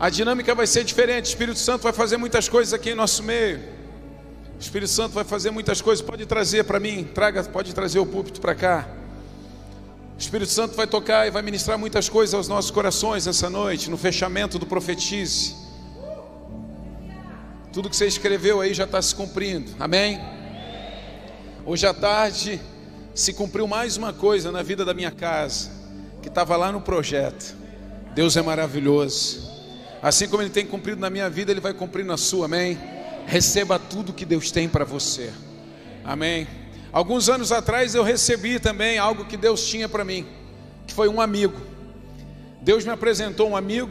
A dinâmica vai ser diferente. O Espírito Santo vai fazer muitas coisas aqui em nosso meio. O Espírito Santo vai fazer muitas coisas. Pode trazer para mim, traga, pode trazer o púlpito para cá. O Espírito Santo vai tocar e vai ministrar muitas coisas aos nossos corações essa noite, no fechamento do profetize. Tudo que você escreveu aí já está se cumprindo. Amém? Hoje à tarde se cumpriu mais uma coisa na vida da minha casa, que estava lá no projeto. Deus é maravilhoso. Assim como Ele tem cumprido na minha vida, Ele vai cumprir na sua, amém? Receba tudo que Deus tem para você, amém? Alguns anos atrás eu recebi também algo que Deus tinha para mim, que foi um amigo. Deus me apresentou um amigo,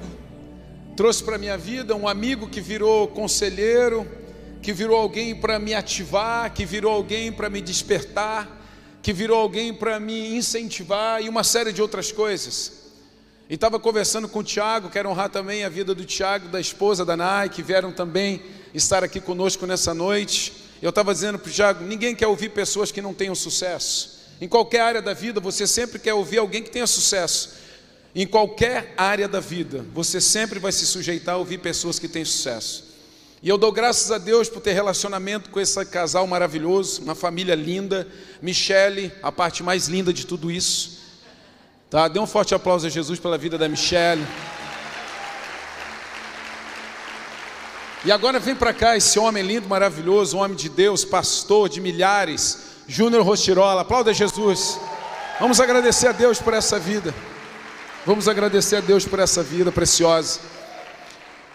trouxe para minha vida um amigo que virou conselheiro, que virou alguém para me ativar, que virou alguém para me despertar, que virou alguém para me incentivar e uma série de outras coisas. E estava conversando com o Tiago, quero honrar também a vida do Tiago, da esposa da Nai, que vieram também estar aqui conosco nessa noite. Eu estava dizendo para o Tiago: ninguém quer ouvir pessoas que não tenham sucesso. Em qualquer área da vida, você sempre quer ouvir alguém que tenha sucesso. Em qualquer área da vida, você sempre vai se sujeitar a ouvir pessoas que têm sucesso. E eu dou graças a Deus por ter relacionamento com esse casal maravilhoso, uma família linda, Michele, a parte mais linda de tudo isso. Tá? Dê um forte aplauso a Jesus pela vida da Michelle. E agora vem para cá esse homem lindo, maravilhoso, homem de Deus, pastor de milhares, Júnior Rostirola. Aplauda Jesus. Vamos agradecer a Deus por essa vida. Vamos agradecer a Deus por essa vida preciosa.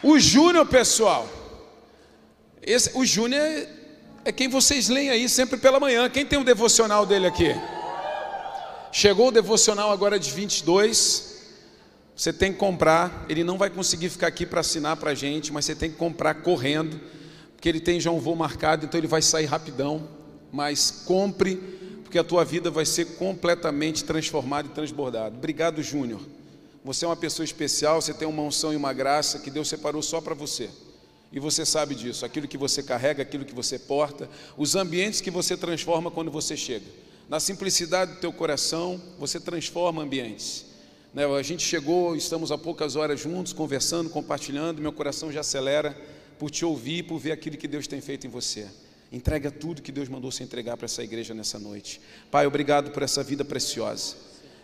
O Júnior, pessoal, esse, o Júnior é quem vocês leem aí sempre pela manhã. Quem tem o um devocional dele aqui? Chegou o devocional agora de 22. Você tem que comprar. Ele não vai conseguir ficar aqui para assinar para a gente, mas você tem que comprar correndo, porque ele tem já um voo marcado, então ele vai sair rapidão. Mas compre, porque a tua vida vai ser completamente transformada e transbordada. Obrigado, Júnior. Você é uma pessoa especial, você tem uma unção e uma graça que Deus separou só para você. E você sabe disso, aquilo que você carrega, aquilo que você porta, os ambientes que você transforma quando você chega. Na simplicidade do teu coração, você transforma ambientes. Né? A gente chegou, estamos há poucas horas juntos, conversando, compartilhando, meu coração já acelera por te ouvir, por ver aquilo que Deus tem feito em você. Entrega tudo que Deus mandou se entregar para essa igreja nessa noite. Pai, obrigado por essa vida preciosa.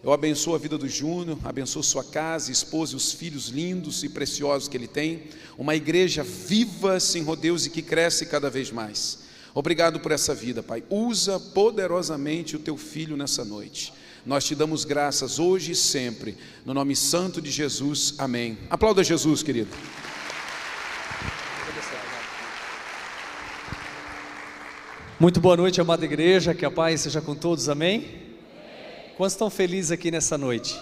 Eu abençoo a vida do Júnior, abençoo sua casa, esposa e os filhos lindos e preciosos que ele tem. Uma igreja viva, sem rodeios e que cresce cada vez mais. Obrigado por essa vida, Pai. Usa poderosamente o teu filho nessa noite. Nós te damos graças hoje e sempre, no nome santo de Jesus. Amém. Aplauda Jesus, querido. Muito boa noite, amada igreja, que a paz seja com todos, amém? Quantos estão felizes aqui nessa noite?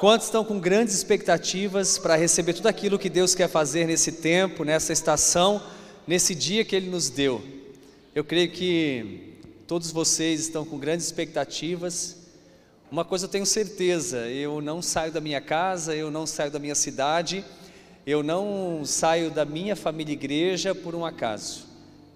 Quantos estão com grandes expectativas para receber tudo aquilo que Deus quer fazer nesse tempo, nessa estação? Nesse dia que Ele nos deu. Eu creio que todos vocês estão com grandes expectativas. Uma coisa eu tenho certeza: eu não saio da minha casa, eu não saio da minha cidade, eu não saio da minha família igreja por um acaso.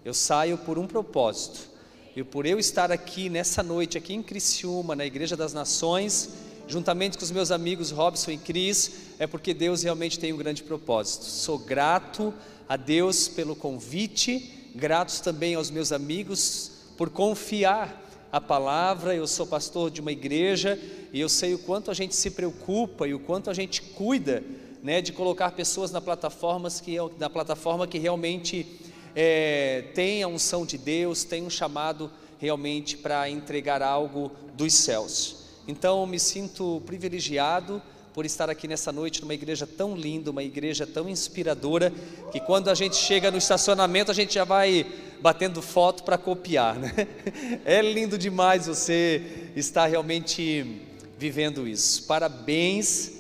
Eu saio por um propósito. E por eu estar aqui nessa noite, aqui em Criciúma, na Igreja das Nações, juntamente com os meus amigos Robson e Cris, é porque Deus realmente tem um grande propósito. Sou grato a Deus pelo convite, gratos também aos meus amigos por confiar a palavra. Eu sou pastor de uma igreja e eu sei o quanto a gente se preocupa e o quanto a gente cuida, né, de colocar pessoas na plataforma que na plataforma que realmente é, tem a unção de Deus, tem um chamado realmente para entregar algo dos céus. Então me sinto privilegiado por estar aqui nessa noite numa igreja tão linda, uma igreja tão inspiradora, que quando a gente chega no estacionamento a gente já vai batendo foto para copiar, né? É lindo demais você estar realmente vivendo isso. Parabéns,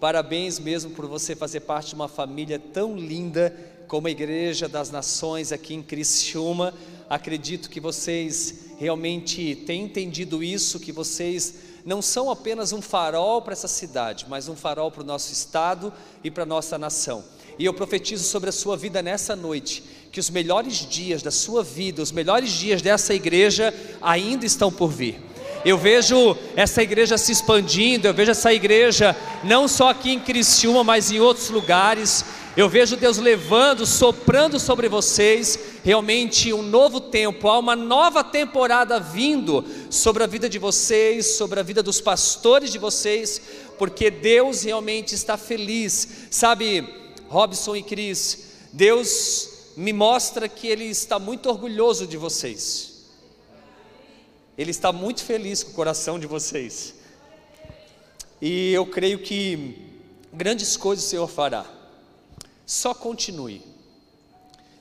parabéns mesmo por você fazer parte de uma família tão linda como a Igreja das Nações aqui em Criciúma. Acredito que vocês realmente têm entendido isso, que vocês não são apenas um farol para essa cidade, mas um farol para o nosso estado e para a nossa nação. E eu profetizo sobre a sua vida nessa noite, que os melhores dias da sua vida, os melhores dias dessa igreja ainda estão por vir. Eu vejo essa igreja se expandindo, eu vejo essa igreja não só aqui em Criciúma, mas em outros lugares. Eu vejo Deus levando, soprando sobre vocês realmente um novo tempo, há uma nova temporada vindo sobre a vida de vocês, sobre a vida dos pastores de vocês, porque Deus realmente está feliz. Sabe, Robson e Cris, Deus me mostra que Ele está muito orgulhoso de vocês. Ele está muito feliz com o coração de vocês. E eu creio que grandes coisas o Senhor fará. Só continue.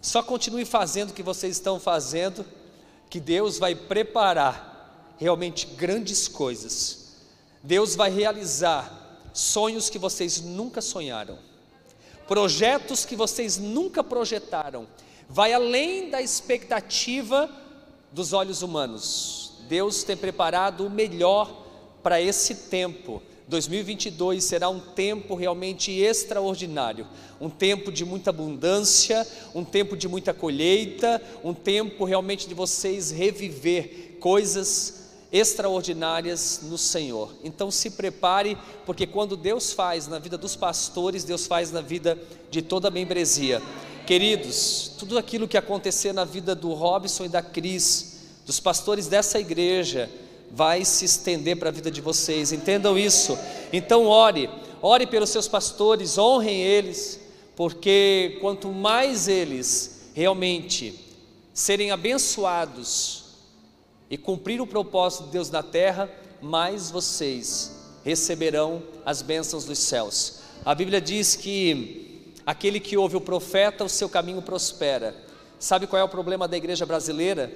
Só continue fazendo o que vocês estão fazendo, que Deus vai preparar realmente grandes coisas. Deus vai realizar sonhos que vocês nunca sonharam, projetos que vocês nunca projetaram. Vai além da expectativa dos olhos humanos. Deus tem preparado o melhor para esse tempo. 2022 será um tempo realmente extraordinário, um tempo de muita abundância, um tempo de muita colheita, um tempo realmente de vocês reviver coisas extraordinárias no Senhor. Então se prepare, porque quando Deus faz na vida dos pastores, Deus faz na vida de toda a membresia. Queridos, tudo aquilo que acontecer na vida do Robson e da Cris, dos pastores dessa igreja vai se estender para a vida de vocês, entendam isso. Então, ore, ore pelos seus pastores, honrem eles, porque quanto mais eles realmente serem abençoados e cumprir o propósito de Deus na terra, mais vocês receberão as bênçãos dos céus. A Bíblia diz que aquele que ouve o profeta, o seu caminho prospera. Sabe qual é o problema da igreja brasileira?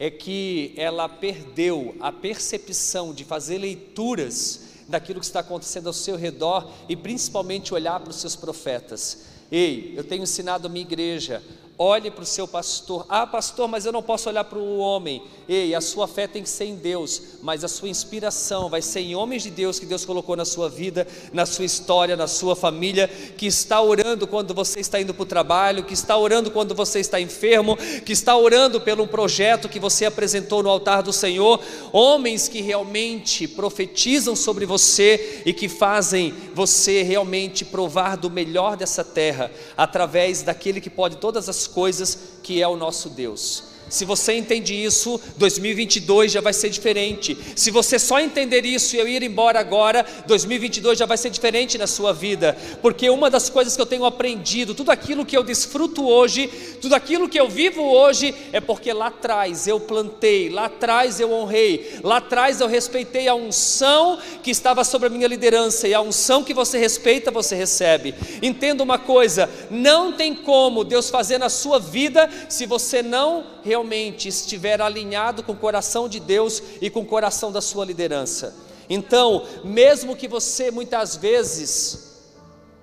É que ela perdeu a percepção de fazer leituras daquilo que está acontecendo ao seu redor e principalmente olhar para os seus profetas. Ei, eu tenho ensinado a minha igreja Olhe para o seu pastor. Ah, pastor, mas eu não posso olhar para o homem. Ei, a sua fé tem que ser em Deus, mas a sua inspiração vai ser em homens de Deus que Deus colocou na sua vida, na sua história, na sua família, que está orando quando você está indo para o trabalho, que está orando quando você está enfermo, que está orando pelo projeto que você apresentou no altar do Senhor. Homens que realmente profetizam sobre você e que fazem você realmente provar do melhor dessa terra, através daquele que pode todas as coisas que é o nosso Deus. Se você entende isso, 2022 já vai ser diferente. Se você só entender isso e eu ir embora agora, 2022 já vai ser diferente na sua vida. Porque uma das coisas que eu tenho aprendido, tudo aquilo que eu desfruto hoje, tudo aquilo que eu vivo hoje, é porque lá atrás eu plantei, lá atrás eu honrei, lá atrás eu respeitei a unção que estava sobre a minha liderança e a unção que você respeita, você recebe. Entenda uma coisa: não tem como Deus fazer na sua vida se você não realmente realmente estiver alinhado com o coração de Deus e com o coração da sua liderança. Então, mesmo que você muitas vezes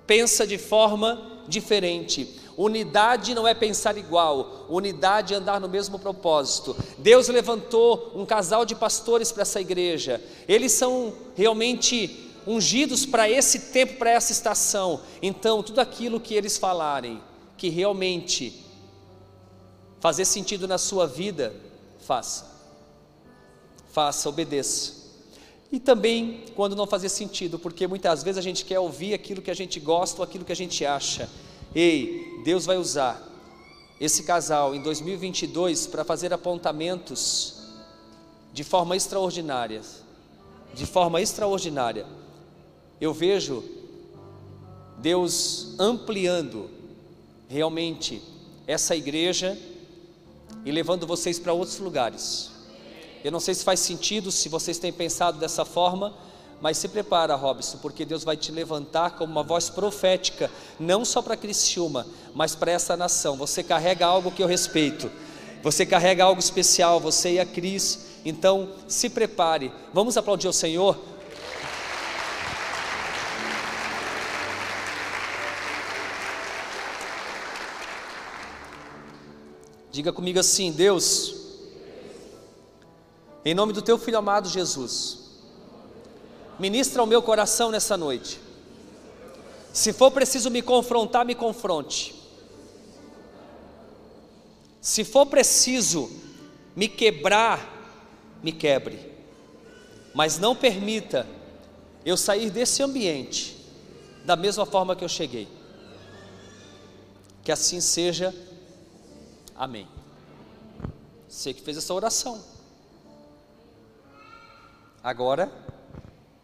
pensa de forma diferente, Unidade não é pensar igual, unidade é andar no mesmo propósito. Deus levantou um casal de pastores para essa igreja, eles são realmente ungidos para esse tempo, para essa estação. Então, tudo aquilo que eles falarem, que realmente fazer sentido na sua vida, faça. Faça, obedeça. E também quando não fazer sentido, porque muitas vezes a gente quer ouvir aquilo que a gente gosta ou aquilo que a gente acha. Ei, Deus vai usar esse casal em 2022 para fazer apontamentos de forma extraordinária. De forma extraordinária. Eu vejo Deus ampliando realmente essa igreja e levando vocês para outros lugares. Eu não sei se faz sentido, se vocês têm pensado dessa forma, mas se prepara, Robson, porque Deus vai te levantar como uma voz profética, não só para Criciúma, mas para essa nação. Você carrega algo que eu respeito. Você carrega algo especial, você e a Cris. Então, se prepare. Vamos aplaudir o Senhor. Diga comigo assim: Deus, em nome do teu filho amado Jesus, ministra o meu coração nessa noite. Se for preciso me confrontar, me confronte. Se for preciso me quebrar, me quebre. mas não permita eu sair desse ambiente da mesma forma que eu cheguei. Que assim seja. Amém. Você que fez essa oração. Agora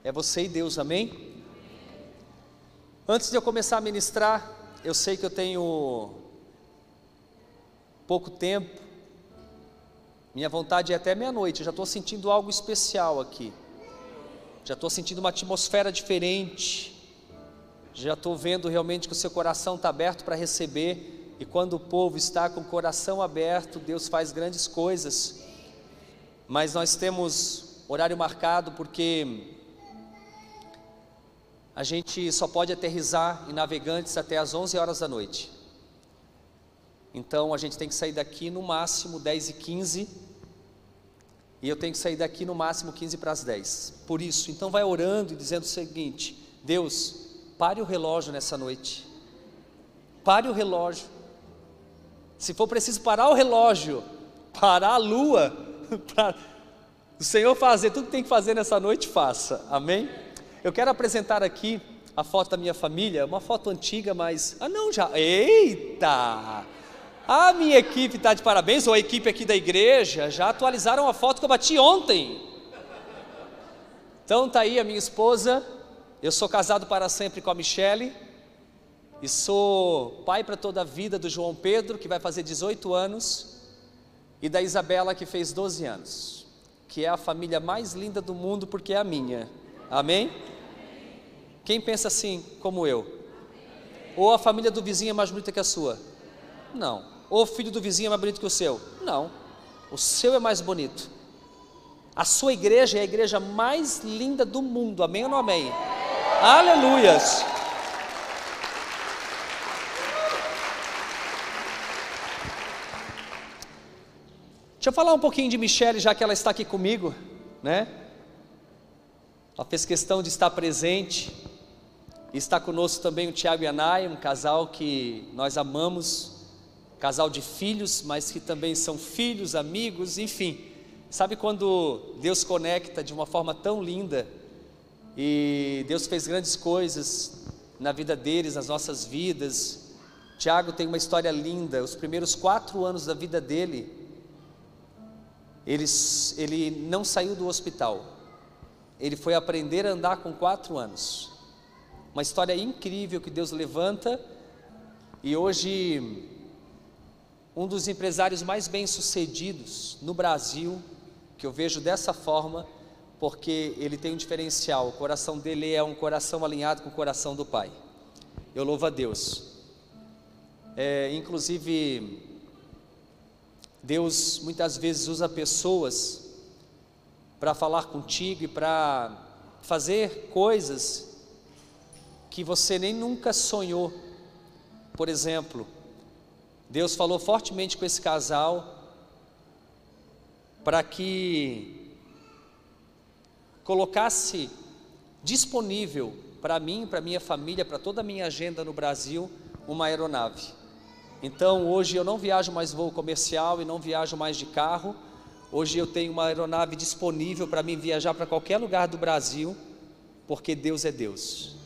é você e Deus, amém? Antes de eu começar a ministrar, eu sei que eu tenho pouco tempo, minha vontade é até meia-noite, já estou sentindo algo especial aqui, já estou sentindo uma atmosfera diferente, já estou vendo realmente que o seu coração está aberto para receber, e quando o povo está com o coração aberto, Deus faz grandes coisas, mas nós temos horário marcado porque a gente só pode aterrizar em Navegantes até as 11 horas da noite. Então a gente tem que sair daqui no máximo 10 e 15 e eu tenho que sair daqui no máximo 15 para as 10. Por isso, então vai orando e dizendo o seguinte: Deus, pare o relógio nessa noite. Pare o relógio. Se for preciso parar o relógio, parar a lua, para o Senhor fazer tudo que tem que fazer nessa noite, faça. Amém? Eu quero apresentar aqui a foto da minha família, uma foto antiga, mas. Ah, não, já. Eita! A minha equipe está de parabéns, ou a equipe aqui da igreja, já atualizaram a foto que eu bati ontem. Então tá aí a minha esposa. Eu sou casado para sempre com a Michele. E sou pai para toda a vida do João Pedro, que vai fazer 18 anos, e da Isabela, que fez 12 anos, que é a família mais linda do mundo, porque é a minha. Amém? Quem pensa assim, como eu? Ou a família do vizinho é mais bonita que a sua? Não. Ou o filho do vizinho é mais bonito que o seu? Não. O seu é mais bonito. A sua igreja é a igreja mais linda do mundo. Amém ou não amém? Aleluias. Deixa eu falar um pouquinho de Michelle, já que ela está aqui comigo, né? Ela fez questão de estar presente. Está conosco também o Tiago e a Nai, um casal que nós amamos, casal de filhos, mas que também são filhos, amigos, enfim. Sabe quando Deus conecta de uma forma tão linda e Deus fez grandes coisas na vida deles, nas nossas vidas. Tiago tem uma história linda. Os primeiros quatro anos da vida dele, ele, ele não saiu do hospital. Ele foi aprender a andar com quatro anos. Uma história incrível que Deus levanta e hoje um dos empresários mais bem-sucedidos no Brasil, que eu vejo dessa forma, porque ele tem um diferencial, o coração dele é um coração alinhado com o coração do Pai. Eu louvo a Deus. É, inclusive, Deus muitas vezes usa pessoas para falar contigo e para fazer coisas que você nem nunca sonhou. Por exemplo, Deus falou fortemente com esse casal para que colocasse disponível para mim, para minha família, para toda a minha agenda no Brasil, uma aeronave. Então hoje eu não viajo mais voo comercial e não viajo mais de carro. Hoje eu tenho uma aeronave disponível para mim viajar para qualquer lugar do Brasil, porque Deus é Deus.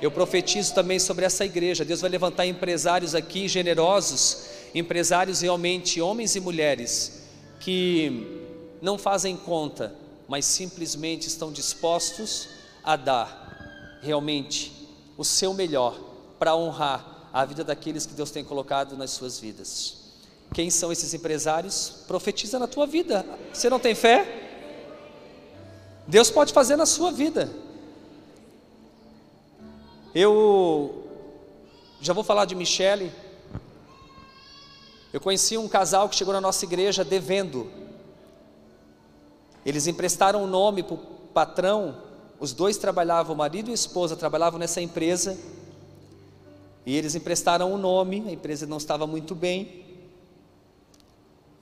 Eu profetizo também sobre essa igreja. Deus vai levantar empresários aqui generosos, empresários realmente homens e mulheres que não fazem conta, mas simplesmente estão dispostos a dar realmente o seu melhor para honrar a vida daqueles que Deus tem colocado nas suas vidas. Quem são esses empresários? Profetiza na tua vida. Você não tem fé? Deus pode fazer na sua vida. Eu já vou falar de Michele. Eu conheci um casal que chegou na nossa igreja devendo. Eles emprestaram o um nome para o patrão. Os dois trabalhavam, o marido e a esposa trabalhavam nessa empresa. E eles emprestaram o nome, a empresa não estava muito bem.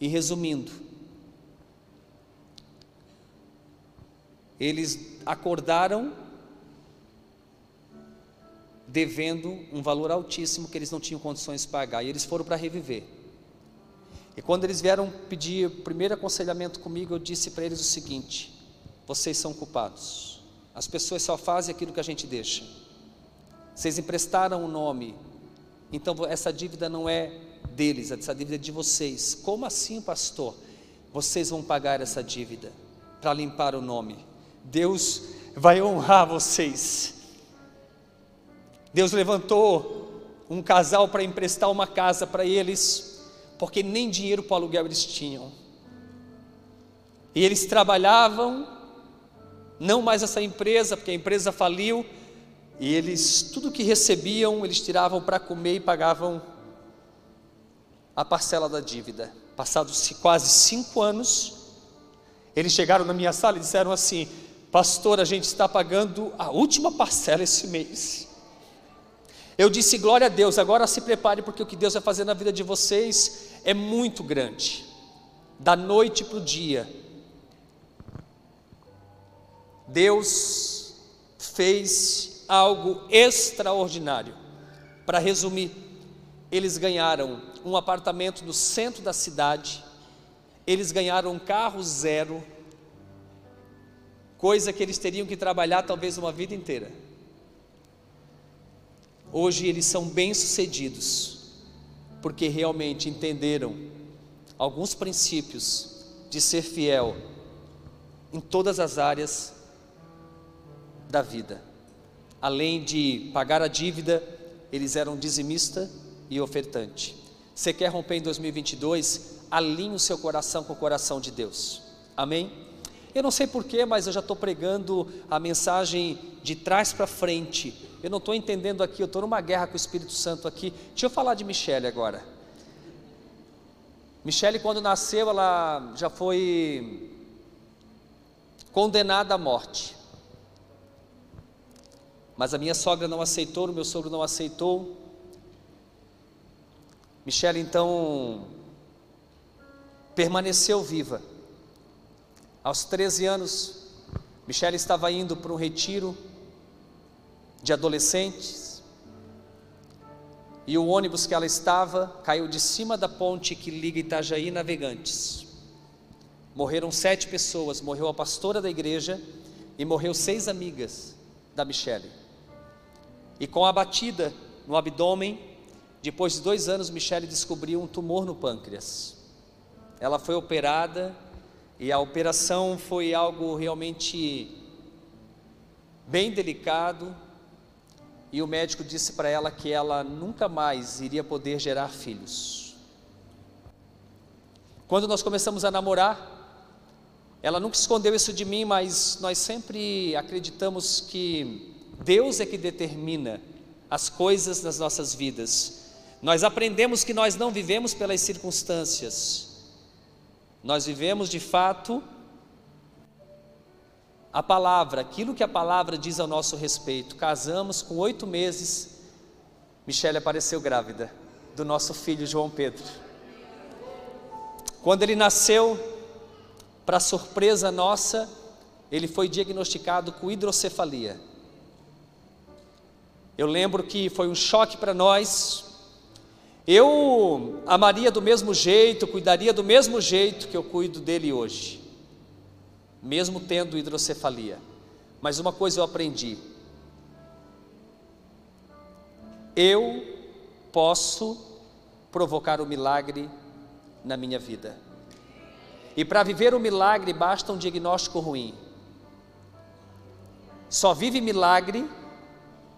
E resumindo, eles acordaram devendo um valor altíssimo que eles não tinham condições de pagar, e eles foram para reviver. E quando eles vieram pedir o primeiro aconselhamento comigo, eu disse para eles o seguinte: vocês são culpados. As pessoas só fazem aquilo que a gente deixa. Vocês emprestaram um nome, então essa dívida não é deles, essa dívida é de vocês. Como assim, pastor? Vocês vão pagar essa dívida para limpar o nome. Deus vai honrar vocês. Deus levantou um casal para emprestar uma casa para eles, porque nem dinheiro para o aluguel eles tinham. E eles trabalhavam, não mais essa empresa, porque a empresa faliu, e eles, tudo que recebiam, eles tiravam para comer e pagavam a parcela da dívida. Passados quase cinco anos, eles chegaram na minha sala e disseram assim: Pastor, a gente está pagando a última parcela esse mês. Eu disse: Glória a Deus, agora se prepare, porque o que Deus vai fazer na vida de vocês é muito grande. Da noite para o dia, Deus fez algo extraordinário. Para resumir, eles ganharam um apartamento no centro da cidade, eles ganharam um carro zero, coisa que eles teriam que trabalhar talvez uma vida inteira. Hoje eles são bem-sucedidos, porque realmente entenderam alguns princípios de ser fiel em todas as áreas da vida. Além de pagar a dívida, eles eram dizimista e ofertante. Você quer romper em 2022? Alinhe o seu coração com o coração de Deus. Amém? Eu não sei porquê, mas eu já estou pregando a mensagem de trás para frente. Eu não estou entendendo aqui, eu estou numa guerra com o Espírito Santo aqui. Deixa eu falar de Michele agora. Michele, quando nasceu, ela já foi condenada à morte. Mas a minha sogra não aceitou, o meu sogro não aceitou. Michele então permaneceu viva. Aos 13 anos, Michele estava indo para um retiro de adolescentes. E o ônibus que ela estava caiu de cima da ponte que liga Itajaí Navegantes. Morreram sete pessoas, morreu a pastora da igreja e morreu seis amigas da Michele. E com a batida no abdômen, depois de dois anos, Michele descobriu um tumor no pâncreas. Ela foi operada e a operação foi algo realmente bem delicado. E o médico disse para ela que ela nunca mais iria poder gerar filhos. Quando nós começamos a namorar, ela nunca escondeu isso de mim, mas nós sempre acreditamos que Deus é que determina as coisas nas nossas vidas. Nós aprendemos que nós não vivemos pelas circunstâncias, nós vivemos de fato a palavra, aquilo que a palavra diz ao nosso respeito. Casamos com oito meses, Michele apareceu grávida do nosso filho João Pedro. Quando ele nasceu, para surpresa nossa, ele foi diagnosticado com hidrocefalia. Eu lembro que foi um choque para nós. Eu amaria do mesmo jeito, cuidaria do mesmo jeito que eu cuido dele hoje, mesmo tendo hidrocefalia. Mas uma coisa eu aprendi: eu posso provocar o milagre na minha vida. E para viver o milagre basta um diagnóstico ruim. Só vive milagre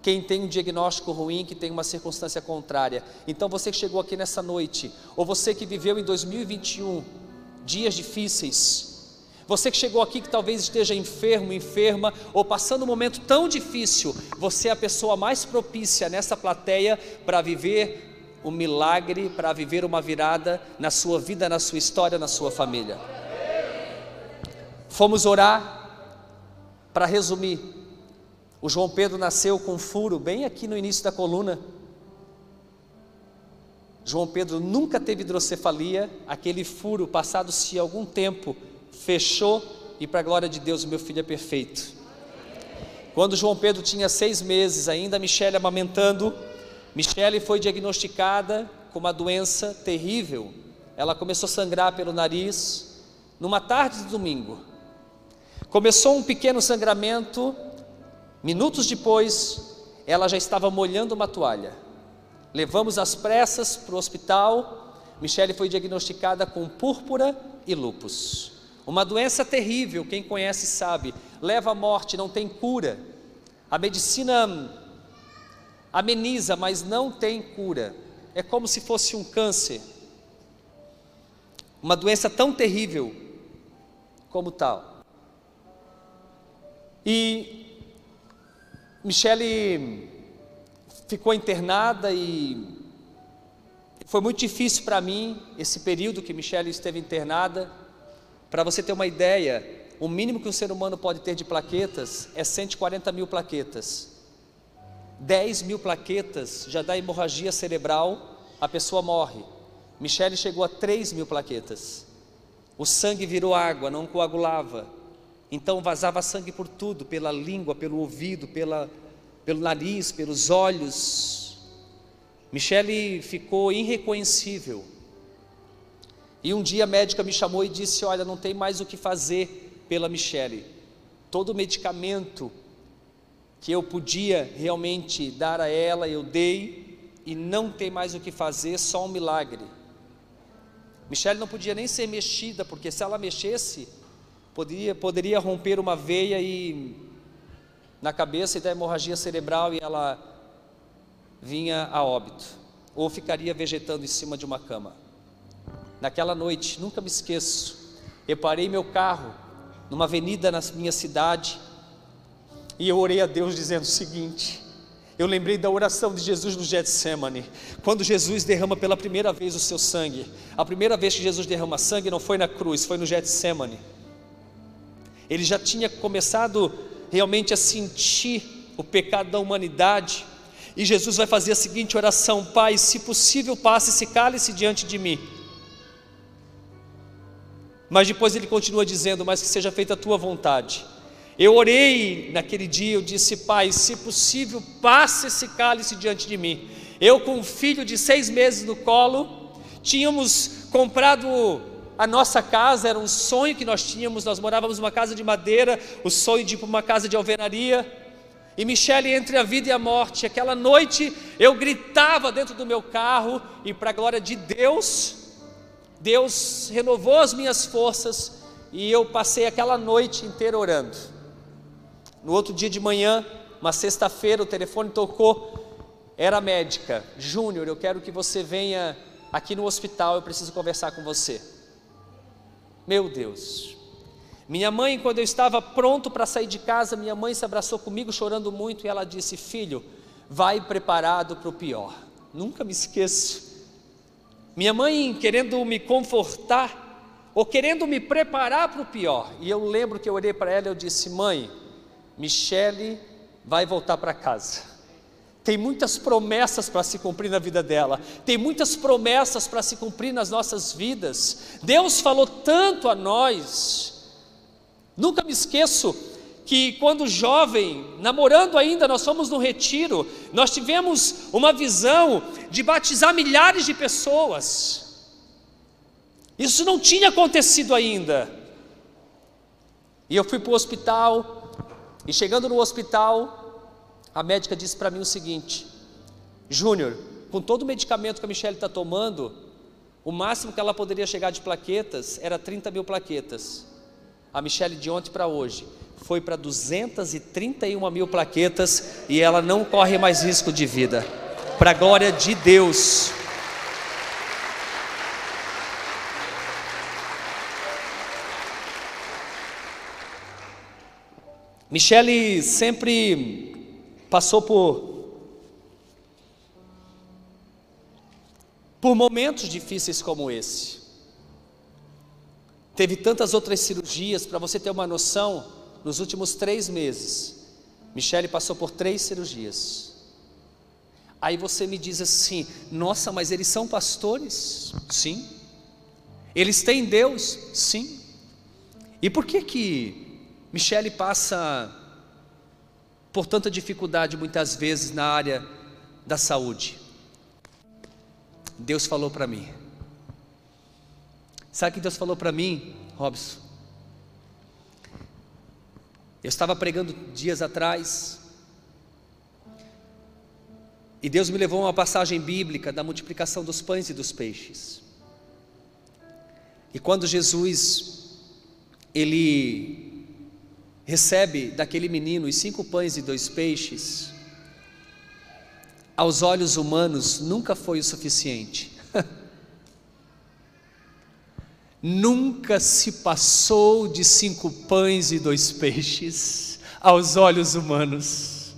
quem tem um diagnóstico ruim, que tem uma circunstância contrária. Então você que chegou aqui nessa noite, ou você que viveu em 2021 dias difíceis, você que chegou aqui que talvez esteja enfermo, enferma, ou passando um momento tão difícil, você é a pessoa mais propícia nessa plateia para viver um milagre, para viver uma virada na sua vida, na sua história, na sua família. Fomos orar, para resumir, o João Pedro nasceu com um furo bem aqui no início da coluna. João Pedro nunca teve hidrocefalia, aquele furo, passado-se algum tempo, fechou e, para a glória de Deus, o meu filho é perfeito. Quando João Pedro tinha seis meses, ainda Michele amamentando, Michele foi diagnosticada com uma doença terrível. Ela começou a sangrar pelo nariz, numa tarde de domingo. Começou um pequeno sangramento, minutos depois, ela já estava molhando uma toalha. Levamos as pressas para o hospital. Michele foi diagnosticada com púrpura e lupus. Uma doença terrível, quem conhece sabe, leva à morte, não tem cura. A medicina ameniza, mas não tem cura. É como se fosse um câncer. Uma doença tão terrível como tal. E Michele ficou internada e foi muito difícil para mim esse período que Michele esteve internada. Para você ter uma ideia, o mínimo que um ser humano pode ter de plaquetas é 140 mil plaquetas. 10 mil plaquetas já dá hemorragia cerebral, a pessoa morre. Michele chegou a 3 mil plaquetas. O sangue virou água, não coagulava. Então vazava sangue por tudo, pela língua, pelo ouvido, pela, pelo nariz, pelos olhos. Michele ficou irreconhecível. E um dia a médica me chamou e disse: Olha, não tem mais o que fazer pela Michele. Todo o medicamento que eu podia realmente dar a ela, eu dei, e não tem mais o que fazer, só um milagre. Michelle não podia nem ser mexida, porque se ela mexesse, poderia, poderia romper uma veia e na cabeça e da hemorragia cerebral e ela vinha a óbito, ou ficaria vegetando em cima de uma cama. Naquela noite, nunca me esqueço, eu parei meu carro numa avenida na minha cidade, e eu orei a Deus dizendo o seguinte: eu lembrei da oração de Jesus no Getsemane, quando Jesus derrama pela primeira vez o seu sangue. A primeira vez que Jesus derrama sangue não foi na cruz, foi no Getsemane. Ele já tinha começado realmente a sentir o pecado da humanidade, e Jesus vai fazer a seguinte oração: Pai, se possível, passe esse cálice diante de mim. Mas depois ele continua dizendo: Mas que seja feita a tua vontade. Eu orei naquele dia, eu disse, Pai, se possível, passe esse cálice diante de mim. Eu, com um filho de seis meses no colo, tínhamos comprado a nossa casa, era um sonho que nós tínhamos, nós morávamos numa casa de madeira, o sonho de ir para uma casa de alvenaria. E Michele, entre a vida e a morte, aquela noite eu gritava dentro do meu carro, e para a glória de Deus, Deus renovou as minhas forças, e eu passei aquela noite inteira orando. No outro dia de manhã, uma sexta-feira, o telefone tocou, era médica. Júnior, eu quero que você venha aqui no hospital, eu preciso conversar com você. Meu Deus. Minha mãe, quando eu estava pronto para sair de casa, minha mãe se abraçou comigo chorando muito e ela disse: Filho, vai preparado para o pior. Nunca me esqueço. Minha mãe querendo me confortar, ou querendo me preparar para o pior. E eu lembro que eu olhei para ela e eu disse: Mãe, Michele vai voltar para casa. Tem muitas promessas para se cumprir na vida dela, tem muitas promessas para se cumprir nas nossas vidas. Deus falou tanto a nós. Nunca me esqueço que quando jovem, namorando ainda, nós fomos no retiro, nós tivemos uma visão de batizar milhares de pessoas. Isso não tinha acontecido ainda. E eu fui para o hospital, e chegando no hospital, a médica disse para mim o seguinte: Júnior, com todo o medicamento que a Michelle está tomando, o máximo que ela poderia chegar de plaquetas era 30 mil plaquetas. A Michelle de ontem para hoje foi para 231 mil plaquetas e ela não corre mais risco de vida. Para a glória de Deus. Michele sempre passou por por momentos difíceis como esse. Teve tantas outras cirurgias, para você ter uma noção, nos últimos três meses, Michele passou por três cirurgias. Aí você me diz assim: nossa, mas eles são pastores? Sim. Eles têm Deus? Sim. E por que que Michele passa por tanta dificuldade muitas vezes na área da saúde. Deus falou para mim. Sabe o que Deus falou para mim, Robson? Eu estava pregando dias atrás, e Deus me levou a uma passagem bíblica da multiplicação dos pães e dos peixes. E quando Jesus, ele recebe daquele menino os cinco pães e dois peixes, aos olhos humanos nunca foi o suficiente. nunca se passou de cinco pães e dois peixes aos olhos humanos.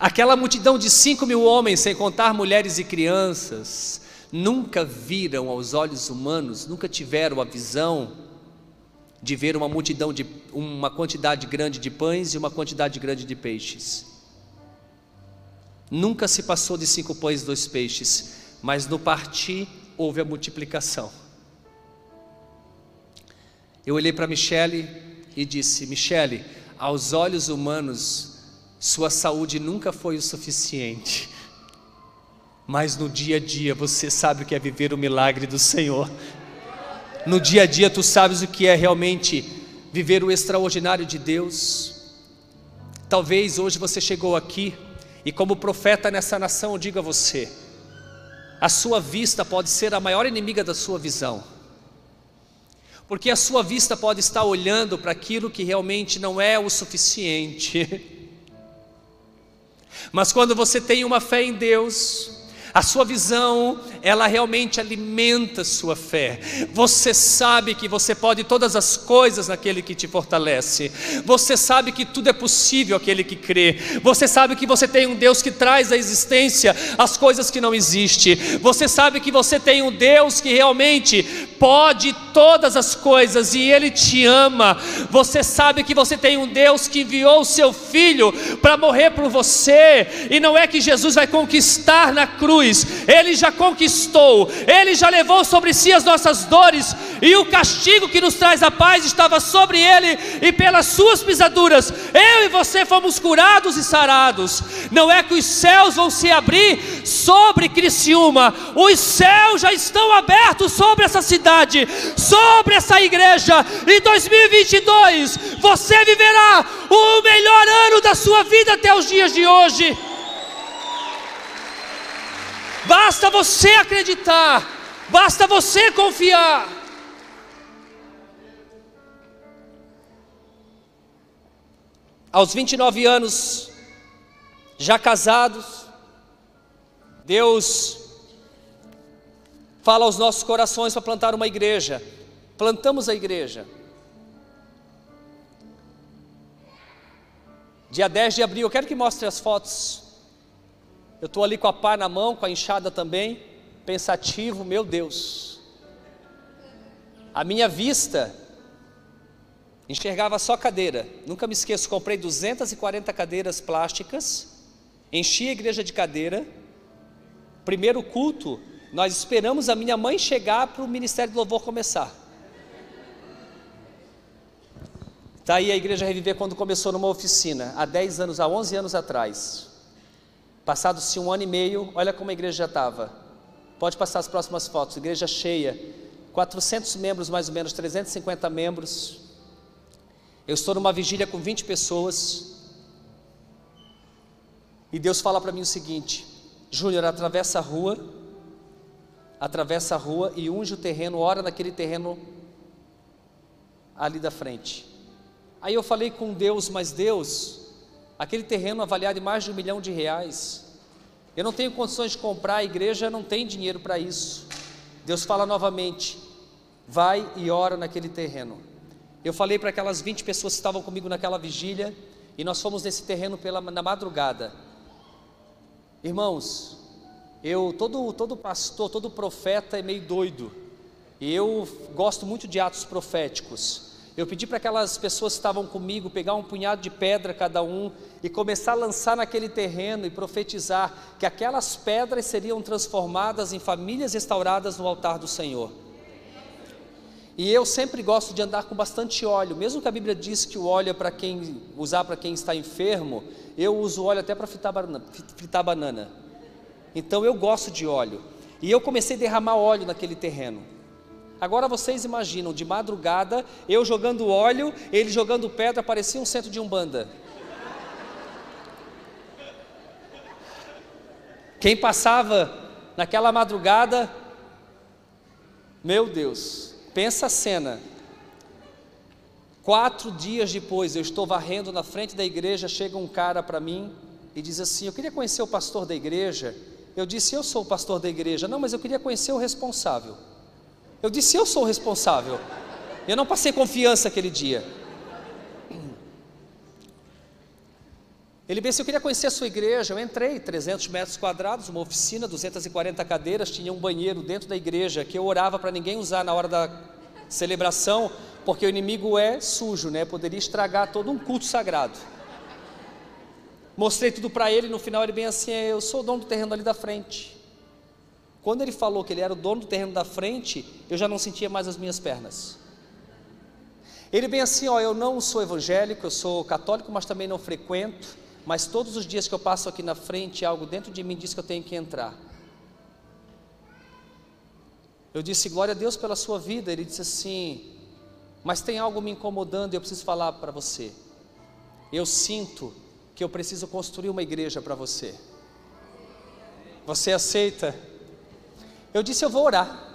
Aquela multidão de cinco mil homens, sem contar mulheres e crianças, nunca viram aos olhos humanos, nunca tiveram a visão de ver uma multidão de uma quantidade grande de pães e uma quantidade grande de peixes. Nunca se passou de cinco pães e dois peixes, mas no partir houve a multiplicação. Eu olhei para Michele e disse: Michele, aos olhos humanos, sua saúde nunca foi o suficiente, mas no dia a dia você sabe o que é viver o milagre do Senhor. No dia a dia tu sabes o que é realmente viver o extraordinário de Deus. Talvez hoje você chegou aqui e como profeta nessa nação eu digo a você: a sua vista pode ser a maior inimiga da sua visão. Porque a sua vista pode estar olhando para aquilo que realmente não é o suficiente. Mas quando você tem uma fé em Deus, a sua visão, ela realmente alimenta sua fé. Você sabe que você pode todas as coisas naquele que te fortalece. Você sabe que tudo é possível aquele que crê. Você sabe que você tem um Deus que traz à existência as coisas que não existem. Você sabe que você tem um Deus que realmente pode todas as coisas e ele te ama. Você sabe que você tem um Deus que enviou o seu filho para morrer por você. E não é que Jesus vai conquistar na cruz cruz, Ele já conquistou, Ele já levou sobre si as nossas dores, e o castigo que nos traz a paz estava sobre Ele, e pelas Suas pisaduras, eu e você fomos curados e sarados. Não é que os céus vão se abrir sobre Criciúma, os céus já estão abertos sobre essa cidade, sobre essa igreja. Em 2022, você viverá o melhor ano da sua vida até os dias de hoje. Basta você acreditar, basta você confiar. Aos 29 anos, já casados, Deus fala aos nossos corações para plantar uma igreja. Plantamos a igreja. Dia 10 de abril, eu quero que mostre as fotos eu estou ali com a pá na mão, com a enxada também, pensativo, meu Deus. A minha vista enxergava só cadeira. Nunca me esqueço, comprei 240 cadeiras plásticas, enchi a igreja de cadeira. Primeiro culto, nós esperamos a minha mãe chegar para o Ministério do Louvor começar. Está aí a Igreja Reviver quando começou numa oficina, há 10 anos, há 11 anos atrás. Passados-se um ano e meio, olha como a igreja já estava. Pode passar as próximas fotos. Igreja cheia, 400 membros, mais ou menos, 350 membros. Eu estou numa vigília com 20 pessoas. E Deus fala para mim o seguinte: Júnior, atravessa a rua, atravessa a rua e unge o terreno, ora naquele terreno ali da frente. Aí eu falei com Deus, mas Deus, aquele terreno avaliado em mais de um milhão de reais. Eu não tenho condições de comprar, a igreja não tem dinheiro para isso. Deus fala novamente: vai e ora naquele terreno. Eu falei para aquelas 20 pessoas que estavam comigo naquela vigília, e nós fomos nesse terreno pela, na madrugada. Irmãos, eu, todo, todo pastor, todo profeta é meio doido, e eu gosto muito de atos proféticos. Eu pedi para aquelas pessoas que estavam comigo pegar um punhado de pedra cada um e começar a lançar naquele terreno e profetizar que aquelas pedras seriam transformadas em famílias restauradas no altar do Senhor. E eu sempre gosto de andar com bastante óleo, mesmo que a Bíblia diz que o óleo é para quem usar para quem está enfermo, eu uso óleo até para fritar banana, fritar banana. Então eu gosto de óleo. E eu comecei a derramar óleo naquele terreno. Agora vocês imaginam, de madrugada, eu jogando óleo, ele jogando pedra, parecia um centro de umbanda. Quem passava naquela madrugada, meu Deus, pensa a cena. Quatro dias depois, eu estou varrendo na frente da igreja, chega um cara para mim e diz assim: Eu queria conhecer o pastor da igreja. Eu disse: Eu sou o pastor da igreja. Não, mas eu queria conhecer o responsável. Eu disse: Eu sou o responsável. Eu não passei confiança aquele dia. Ele disse: Eu queria conhecer a sua igreja. Eu entrei, 300 metros quadrados, uma oficina, 240 cadeiras, tinha um banheiro dentro da igreja que eu orava para ninguém usar na hora da celebração, porque o inimigo é sujo, né? Poderia estragar todo um culto sagrado. Mostrei tudo para ele, no final ele bem assim, eu sou o dono do terreno ali da frente. Quando ele falou que ele era o dono do terreno da frente, eu já não sentia mais as minhas pernas. Ele bem assim, ó, eu não sou evangélico, eu sou católico, mas também não frequento, mas todos os dias que eu passo aqui na frente, algo dentro de mim diz que eu tenho que entrar. Eu disse, glória a Deus pela sua vida. Ele disse assim, mas tem algo me incomodando e eu preciso falar para você. Eu sinto que eu preciso construir uma igreja para você. Você aceita? Eu disse: Eu vou orar.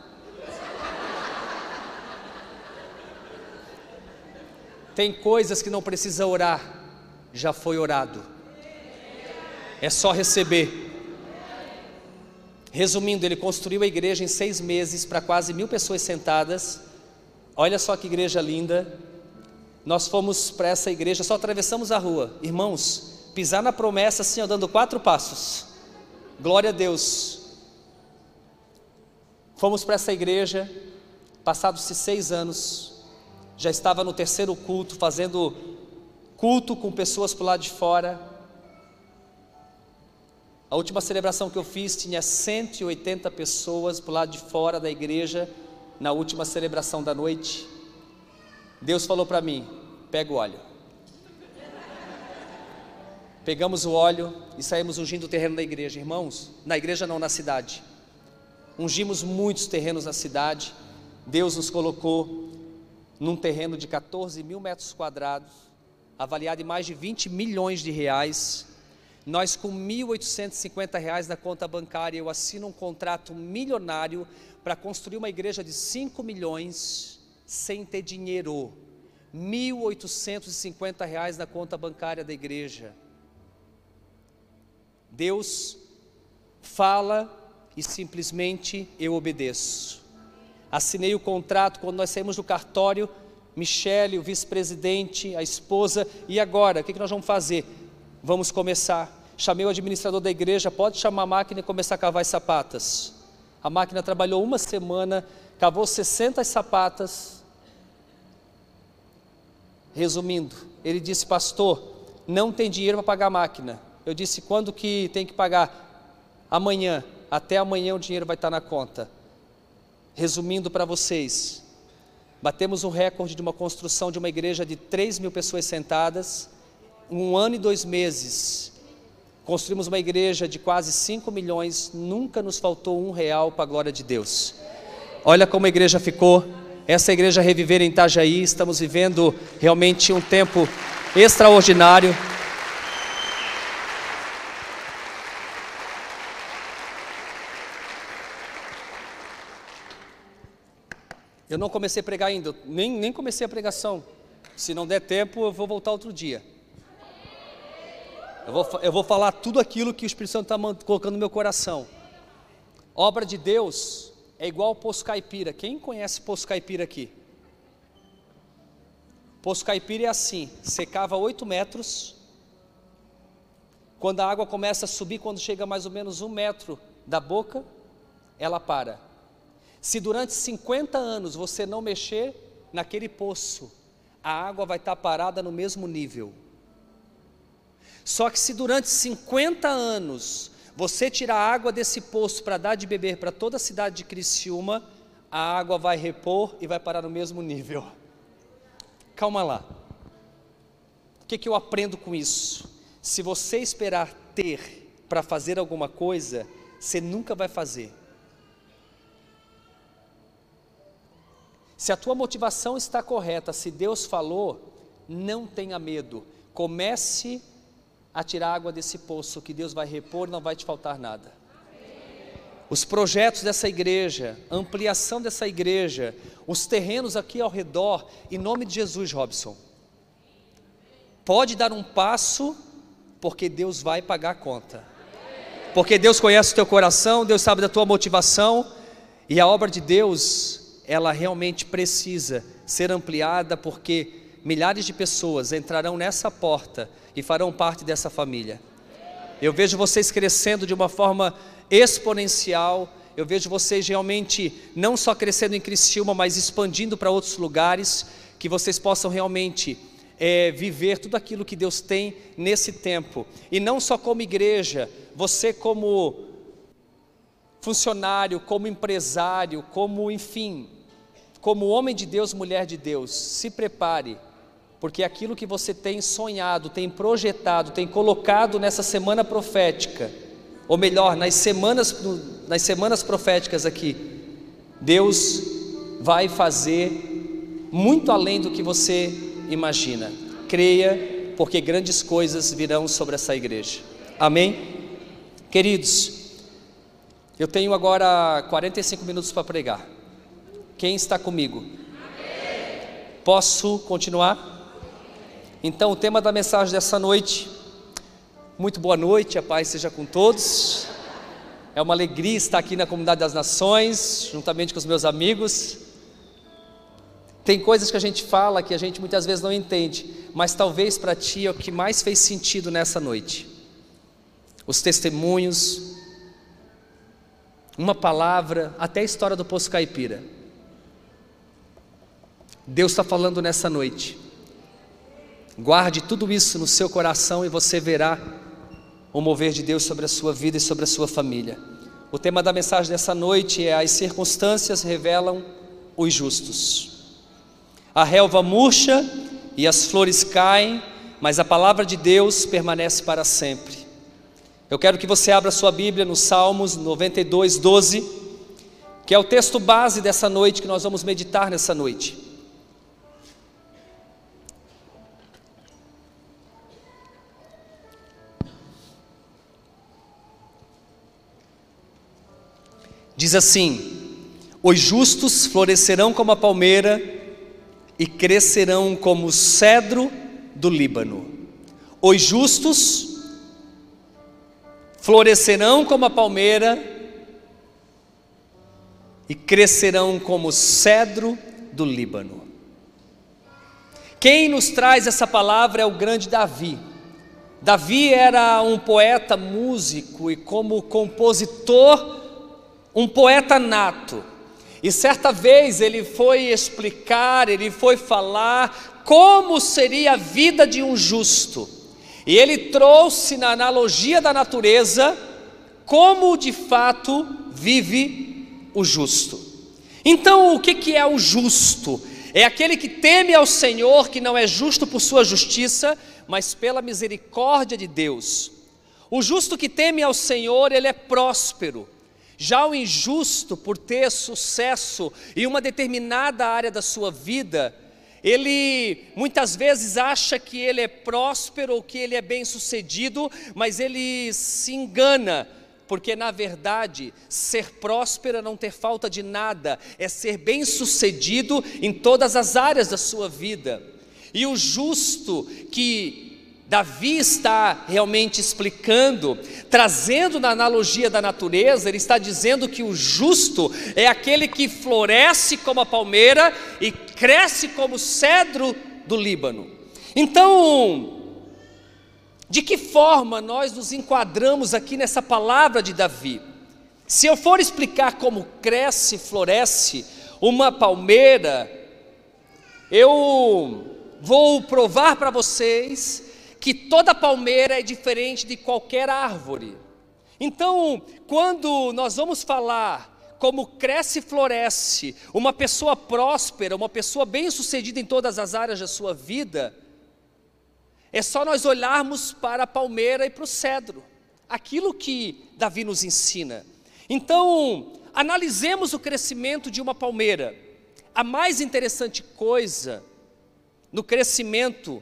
Tem coisas que não precisa orar, já foi orado. É só receber. Resumindo, ele construiu a igreja em seis meses para quase mil pessoas sentadas. Olha só que igreja linda. Nós fomos para essa igreja, só atravessamos a rua. Irmãos, pisar na promessa assim, ó, dando quatro passos. Glória a Deus. Fomos para essa igreja, passados-se seis anos, já estava no terceiro culto, fazendo culto com pessoas por lado de fora. A última celebração que eu fiz tinha 180 pessoas por lado de fora da igreja, na última celebração da noite. Deus falou para mim: pega o óleo. Pegamos o óleo e saímos ungindo o terreno da igreja, irmãos. Na igreja não, na cidade. Ungimos muitos terrenos na cidade. Deus nos colocou num terreno de 14 mil metros quadrados, avaliado em mais de 20 milhões de reais. Nós, com 1.850 reais na conta bancária, eu assino um contrato milionário para construir uma igreja de 5 milhões sem ter dinheiro. R$ 1.850 na conta bancária da igreja. Deus fala e simplesmente eu obedeço. Assinei o contrato quando nós saímos do cartório, Michele, o vice-presidente, a esposa, e agora, o que nós vamos fazer? Vamos começar. Chamei o administrador da igreja, pode chamar a máquina e começar a cavar as sapatas. A máquina trabalhou uma semana, cavou 60 sapatas, Resumindo, ele disse, pastor, não tem dinheiro para pagar a máquina. Eu disse, quando que tem que pagar? Amanhã. Até amanhã o dinheiro vai estar na conta. Resumindo para vocês, batemos um recorde de uma construção de uma igreja de 3 mil pessoas sentadas, um ano e dois meses. Construímos uma igreja de quase 5 milhões, nunca nos faltou um real para a glória de Deus. Olha como a igreja ficou essa igreja Reviver em Itajaí, estamos vivendo realmente um tempo extraordinário. Eu não comecei a pregar ainda, nem, nem comecei a pregação. Se não der tempo, eu vou voltar outro dia. Eu vou, eu vou falar tudo aquilo que o Espírito Santo está colocando no meu coração. Obra de Deus é igual ao Poço Caipira. Quem conhece Poço Caipira aqui? Poço Caipira é assim: secava 8 metros. Quando a água começa a subir, quando chega mais ou menos um metro da boca, ela para. Se durante 50 anos você não mexer naquele poço, a água vai estar parada no mesmo nível. Só que se durante 50 anos você tirar a água desse poço para dar de beber para toda a cidade de Criciúma, a água vai repor e vai parar no mesmo nível. Calma lá. O que, que eu aprendo com isso? Se você esperar ter para fazer alguma coisa, você nunca vai fazer. Se a tua motivação está correta, se Deus falou, não tenha medo. Comece a tirar água desse poço que Deus vai repor, não vai te faltar nada. Os projetos dessa igreja, ampliação dessa igreja, os terrenos aqui ao redor, em nome de Jesus, Robson. Pode dar um passo, porque Deus vai pagar a conta. Porque Deus conhece o teu coração, Deus sabe da tua motivação, e a obra de Deus, ela realmente precisa ser ampliada, porque milhares de pessoas entrarão nessa porta e farão parte dessa família. Eu vejo vocês crescendo de uma forma exponencial. Eu vejo vocês realmente não só crescendo em Criciúma, mas expandindo para outros lugares, que vocês possam realmente é, viver tudo aquilo que Deus tem nesse tempo. E não só como igreja, você como funcionário, como empresário, como enfim, como homem de Deus, mulher de Deus, se prepare porque aquilo que você tem sonhado, tem projetado, tem colocado nessa semana profética, ou melhor, nas semanas, nas semanas proféticas aqui, Deus vai fazer muito além do que você imagina. Creia, porque grandes coisas virão sobre essa igreja. Amém? Queridos, eu tenho agora 45 minutos para pregar. Quem está comigo? Posso continuar? Então, o tema da mensagem dessa noite, muito boa noite, a paz seja com todos. É uma alegria estar aqui na Comunidade das Nações, juntamente com os meus amigos. Tem coisas que a gente fala que a gente muitas vezes não entende, mas talvez para ti é o que mais fez sentido nessa noite. Os testemunhos, uma palavra, até a história do Poço Caipira. Deus está falando nessa noite. Guarde tudo isso no seu coração e você verá o mover de Deus sobre a sua vida e sobre a sua família. O tema da mensagem dessa noite é: As circunstâncias revelam os justos. A relva murcha e as flores caem, mas a palavra de Deus permanece para sempre. Eu quero que você abra sua Bíblia no Salmos 92, 12, que é o texto base dessa noite que nós vamos meditar nessa noite. Diz assim: Os justos florescerão como a palmeira e crescerão como o cedro do Líbano. Os justos florescerão como a palmeira e crescerão como o cedro do Líbano. Quem nos traz essa palavra é o grande Davi. Davi era um poeta, músico e como compositor um poeta nato. E certa vez ele foi explicar, ele foi falar como seria a vida de um justo. E ele trouxe na analogia da natureza como de fato vive o justo. Então, o que, que é o justo? É aquele que teme ao Senhor, que não é justo por sua justiça, mas pela misericórdia de Deus. O justo que teme ao Senhor, ele é próspero. Já o injusto, por ter sucesso em uma determinada área da sua vida, ele muitas vezes acha que ele é próspero ou que ele é bem sucedido, mas ele se engana, porque na verdade, ser próspero é não ter falta de nada, é ser bem sucedido em todas as áreas da sua vida. E o justo que Davi está realmente explicando, trazendo na analogia da natureza, ele está dizendo que o justo é aquele que floresce como a palmeira e cresce como o cedro do Líbano. Então, de que forma nós nos enquadramos aqui nessa palavra de Davi? Se eu for explicar como cresce e floresce uma palmeira, eu vou provar para vocês que toda palmeira é diferente de qualquer árvore. Então, quando nós vamos falar como cresce e floresce uma pessoa próspera, uma pessoa bem-sucedida em todas as áreas da sua vida, é só nós olharmos para a palmeira e para o cedro, aquilo que Davi nos ensina. Então, analisemos o crescimento de uma palmeira. a mais interessante coisa no crescimento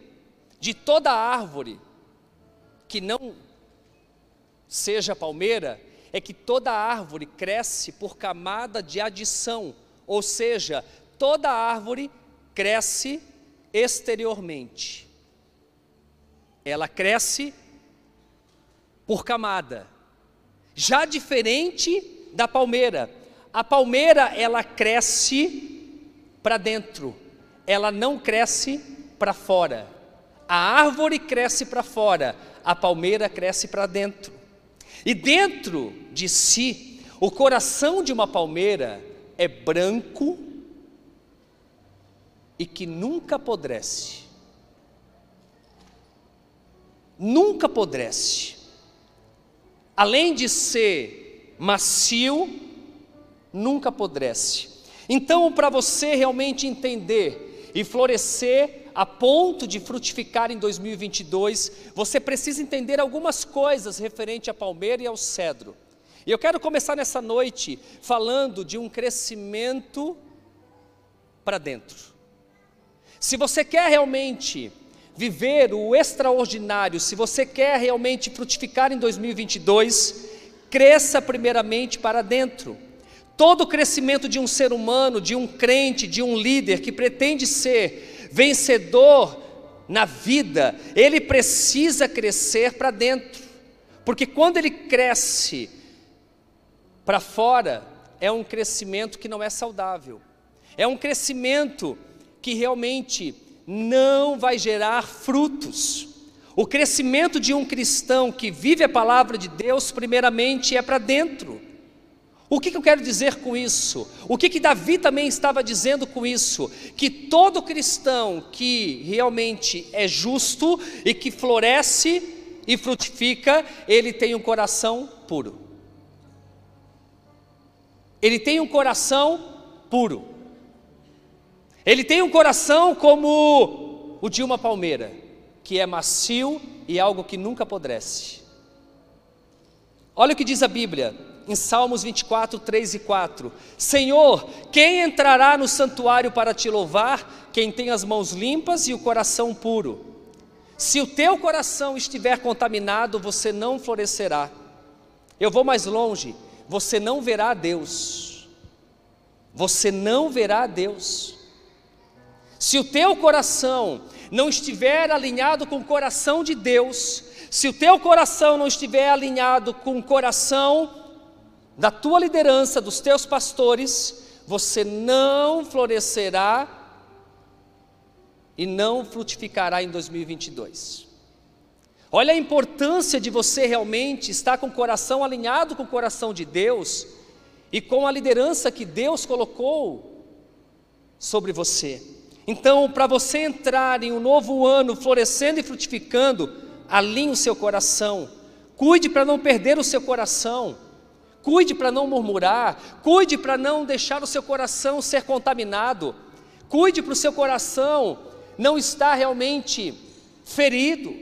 de toda árvore que não seja palmeira é que toda árvore cresce por camada de adição, ou seja, toda árvore cresce exteriormente. Ela cresce por camada. Já diferente da palmeira. A palmeira, ela cresce para dentro. Ela não cresce para fora. A árvore cresce para fora, a palmeira cresce para dentro. E dentro de si, o coração de uma palmeira é branco e que nunca apodrece. Nunca apodrece. Além de ser macio, nunca apodrece. Então, para você realmente entender e florescer a ponto de frutificar em 2022, você precisa entender algumas coisas referente à palmeira e ao cedro. E eu quero começar nessa noite falando de um crescimento para dentro. Se você quer realmente viver o extraordinário, se você quer realmente frutificar em 2022, cresça primeiramente para dentro. Todo crescimento de um ser humano, de um crente, de um líder que pretende ser vencedor na vida, ele precisa crescer para dentro, porque quando ele cresce para fora, é um crescimento que não é saudável, é um crescimento que realmente não vai gerar frutos. O crescimento de um cristão que vive a palavra de Deus, primeiramente, é para dentro. O que, que, eu quero dizer com isso? O que, que Davi também estava dizendo com isso? Que todo cristão que realmente é justo e que floresce e frutifica, ele tem um coração puro. Ele tem um coração puro. Ele tem um coração como o de uma palmeira, que é macio e algo que nunca apodrece. Olha o que diz a Bíblia, em Salmos 24, 3 e 4: Senhor, quem entrará no santuário para te louvar? Quem tem as mãos limpas e o coração puro. Se o teu coração estiver contaminado, você não florescerá. Eu vou mais longe, você não verá Deus. Você não verá Deus. Se o teu coração não estiver alinhado com o coração de Deus, se o teu coração não estiver alinhado com o coração da tua liderança, dos teus pastores, você não florescerá e não frutificará em 2022. Olha a importância de você realmente estar com o coração alinhado com o coração de Deus e com a liderança que Deus colocou sobre você. Então, para você entrar em um novo ano florescendo e frutificando, alinhe o seu coração. Cuide para não perder o seu coração. Cuide para não murmurar, cuide para não deixar o seu coração ser contaminado, cuide para o seu coração não estar realmente ferido,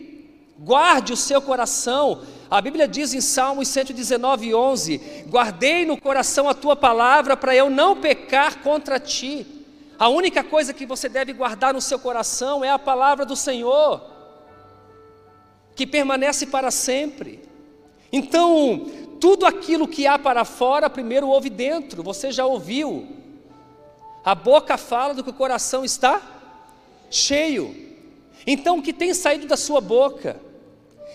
guarde o seu coração. A Bíblia diz em Salmos 119, 11: Guardei no coração a tua palavra para eu não pecar contra ti. A única coisa que você deve guardar no seu coração é a palavra do Senhor, que permanece para sempre. Então, tudo aquilo que há para fora, primeiro ouve dentro, você já ouviu. A boca fala do que o coração está cheio. Então, o que tem saído da sua boca?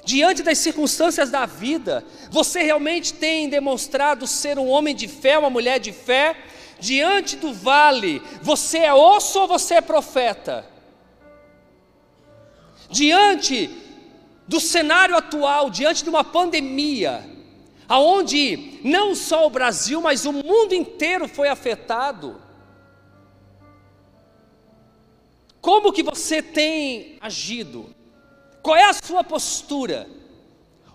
Diante das circunstâncias da vida, você realmente tem demonstrado ser um homem de fé, uma mulher de fé? Diante do vale, você é osso ou você é profeta? Diante do cenário atual, diante de uma pandemia, aonde não só o Brasil, mas o mundo inteiro foi afetado. Como que você tem agido? Qual é a sua postura?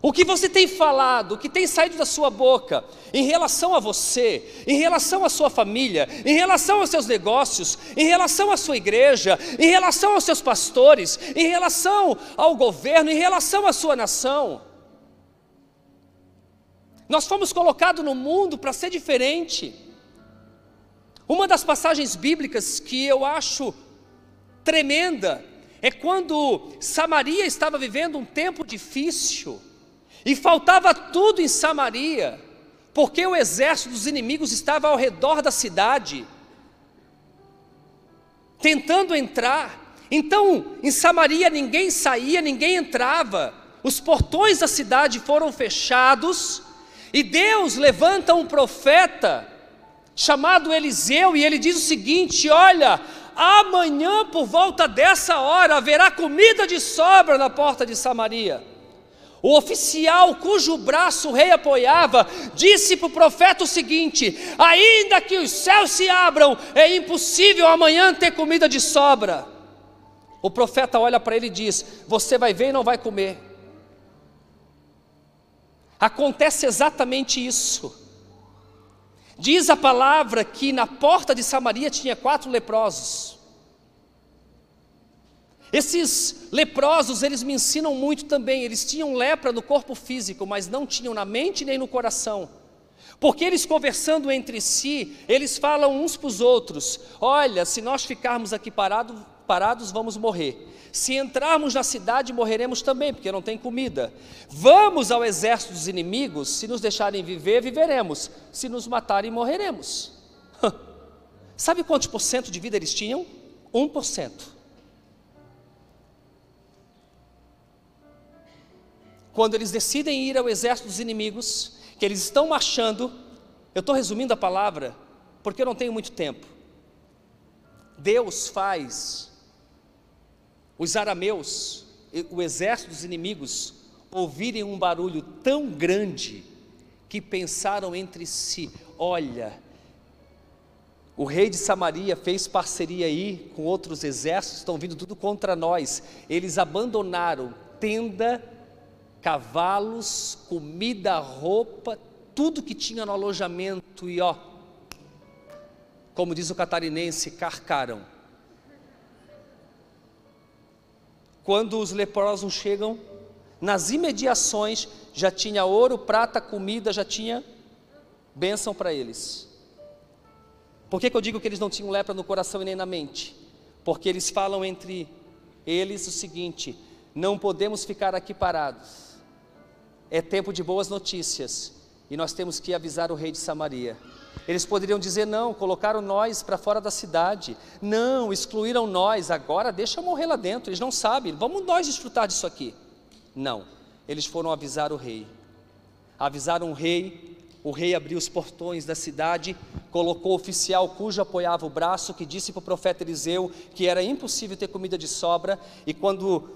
O que você tem falado, o que tem saído da sua boca em relação a você, em relação à sua família, em relação aos seus negócios, em relação à sua igreja, em relação aos seus pastores, em relação ao governo, em relação à sua nação? Nós fomos colocados no mundo para ser diferente. Uma das passagens bíblicas que eu acho tremenda é quando Samaria estava vivendo um tempo difícil e faltava tudo em Samaria, porque o exército dos inimigos estava ao redor da cidade, tentando entrar. Então, em Samaria ninguém saía, ninguém entrava, os portões da cidade foram fechados, e Deus levanta um profeta chamado Eliseu, e ele diz o seguinte: Olha, amanhã por volta dessa hora haverá comida de sobra na porta de Samaria. O oficial cujo braço o rei apoiava disse para o profeta o seguinte: Ainda que os céus se abram, é impossível amanhã ter comida de sobra. O profeta olha para ele e diz: Você vai ver e não vai comer. Acontece exatamente isso. Diz a palavra que na porta de Samaria tinha quatro leprosos. Esses leprosos, eles me ensinam muito também. Eles tinham lepra no corpo físico, mas não tinham na mente nem no coração. Porque eles conversando entre si, eles falam uns para os outros: Olha, se nós ficarmos aqui parado, parados, vamos morrer. Se entrarmos na cidade, morreremos também, porque não tem comida. Vamos ao exército dos inimigos, se nos deixarem viver, viveremos. Se nos matarem, morreremos. Sabe quantos por cento de vida eles tinham? 1%. Quando eles decidem ir ao exército dos inimigos, que eles estão marchando, eu estou resumindo a palavra, porque eu não tenho muito tempo. Deus faz os arameus, o exército dos inimigos, ouvirem um barulho tão grande que pensaram entre si: olha, o rei de Samaria fez parceria aí com outros exércitos, estão vindo tudo contra nós. Eles abandonaram tenda, cavalos, comida, roupa, tudo que tinha no alojamento e ó, como diz o catarinense, carcaram. Quando os leprosos chegam, nas imediações já tinha ouro, prata, comida, já tinha bênção para eles. Por que, que eu digo que eles não tinham lepra no coração e nem na mente? Porque eles falam entre eles o seguinte: não podemos ficar aqui parados. É tempo de boas notícias e nós temos que avisar o rei de Samaria. Eles poderiam dizer: não, colocaram nós para fora da cidade, não, excluíram nós, agora deixa eu morrer lá dentro, eles não sabem, vamos nós desfrutar disso aqui. Não, eles foram avisar o rei. Avisaram o rei, o rei abriu os portões da cidade, colocou o oficial cujo apoiava o braço, que disse para o profeta Eliseu que era impossível ter comida de sobra, e quando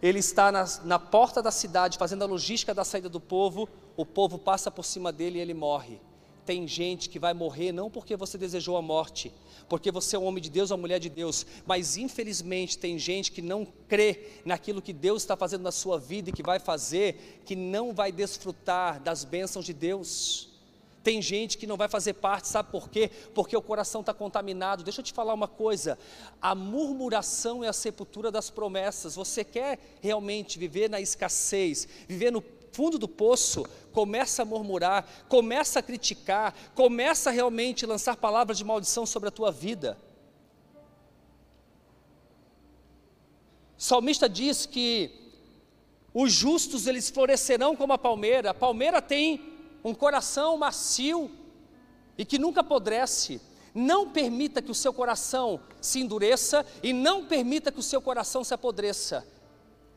ele está na, na porta da cidade fazendo a logística da saída do povo, o povo passa por cima dele e ele morre tem gente que vai morrer não porque você desejou a morte, porque você é um homem de Deus uma mulher de Deus, mas infelizmente tem gente que não crê naquilo que Deus está fazendo na sua vida e que vai fazer, que não vai desfrutar das bênçãos de Deus. Tem gente que não vai fazer parte, sabe por quê? Porque o coração está contaminado. Deixa eu te falar uma coisa: a murmuração é a sepultura das promessas. Você quer realmente viver na escassez, viver no fundo do poço, começa a murmurar, começa a criticar, começa a realmente lançar palavras de maldição sobre a tua vida. O salmista diz que os justos eles florescerão como a palmeira. A palmeira tem um coração macio e que nunca apodrece. Não permita que o seu coração se endureça e não permita que o seu coração se apodreça.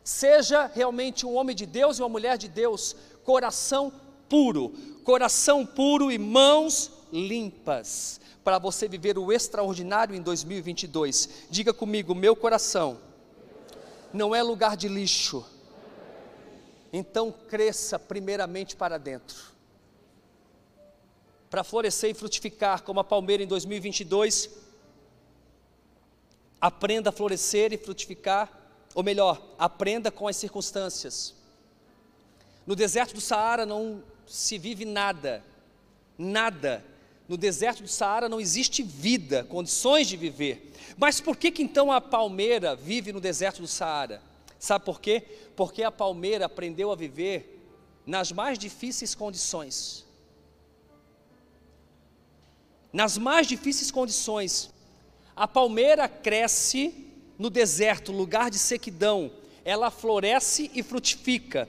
Seja realmente um homem de Deus e uma mulher de Deus, coração puro, coração puro e mãos limpas, para você viver o extraordinário em 2022. Diga comigo, meu coração não é lugar de lixo. Então cresça primeiramente para dentro. Para florescer e frutificar como a palmeira em 2022, aprenda a florescer e frutificar ou melhor, aprenda com as circunstâncias. No deserto do Saara não se vive nada, nada. No deserto do Saara não existe vida, condições de viver. Mas por que, que então a palmeira vive no deserto do Saara? Sabe por quê? Porque a palmeira aprendeu a viver nas mais difíceis condições. nas mais difíceis condições. A palmeira cresce no deserto, lugar de sequidão, ela floresce e frutifica.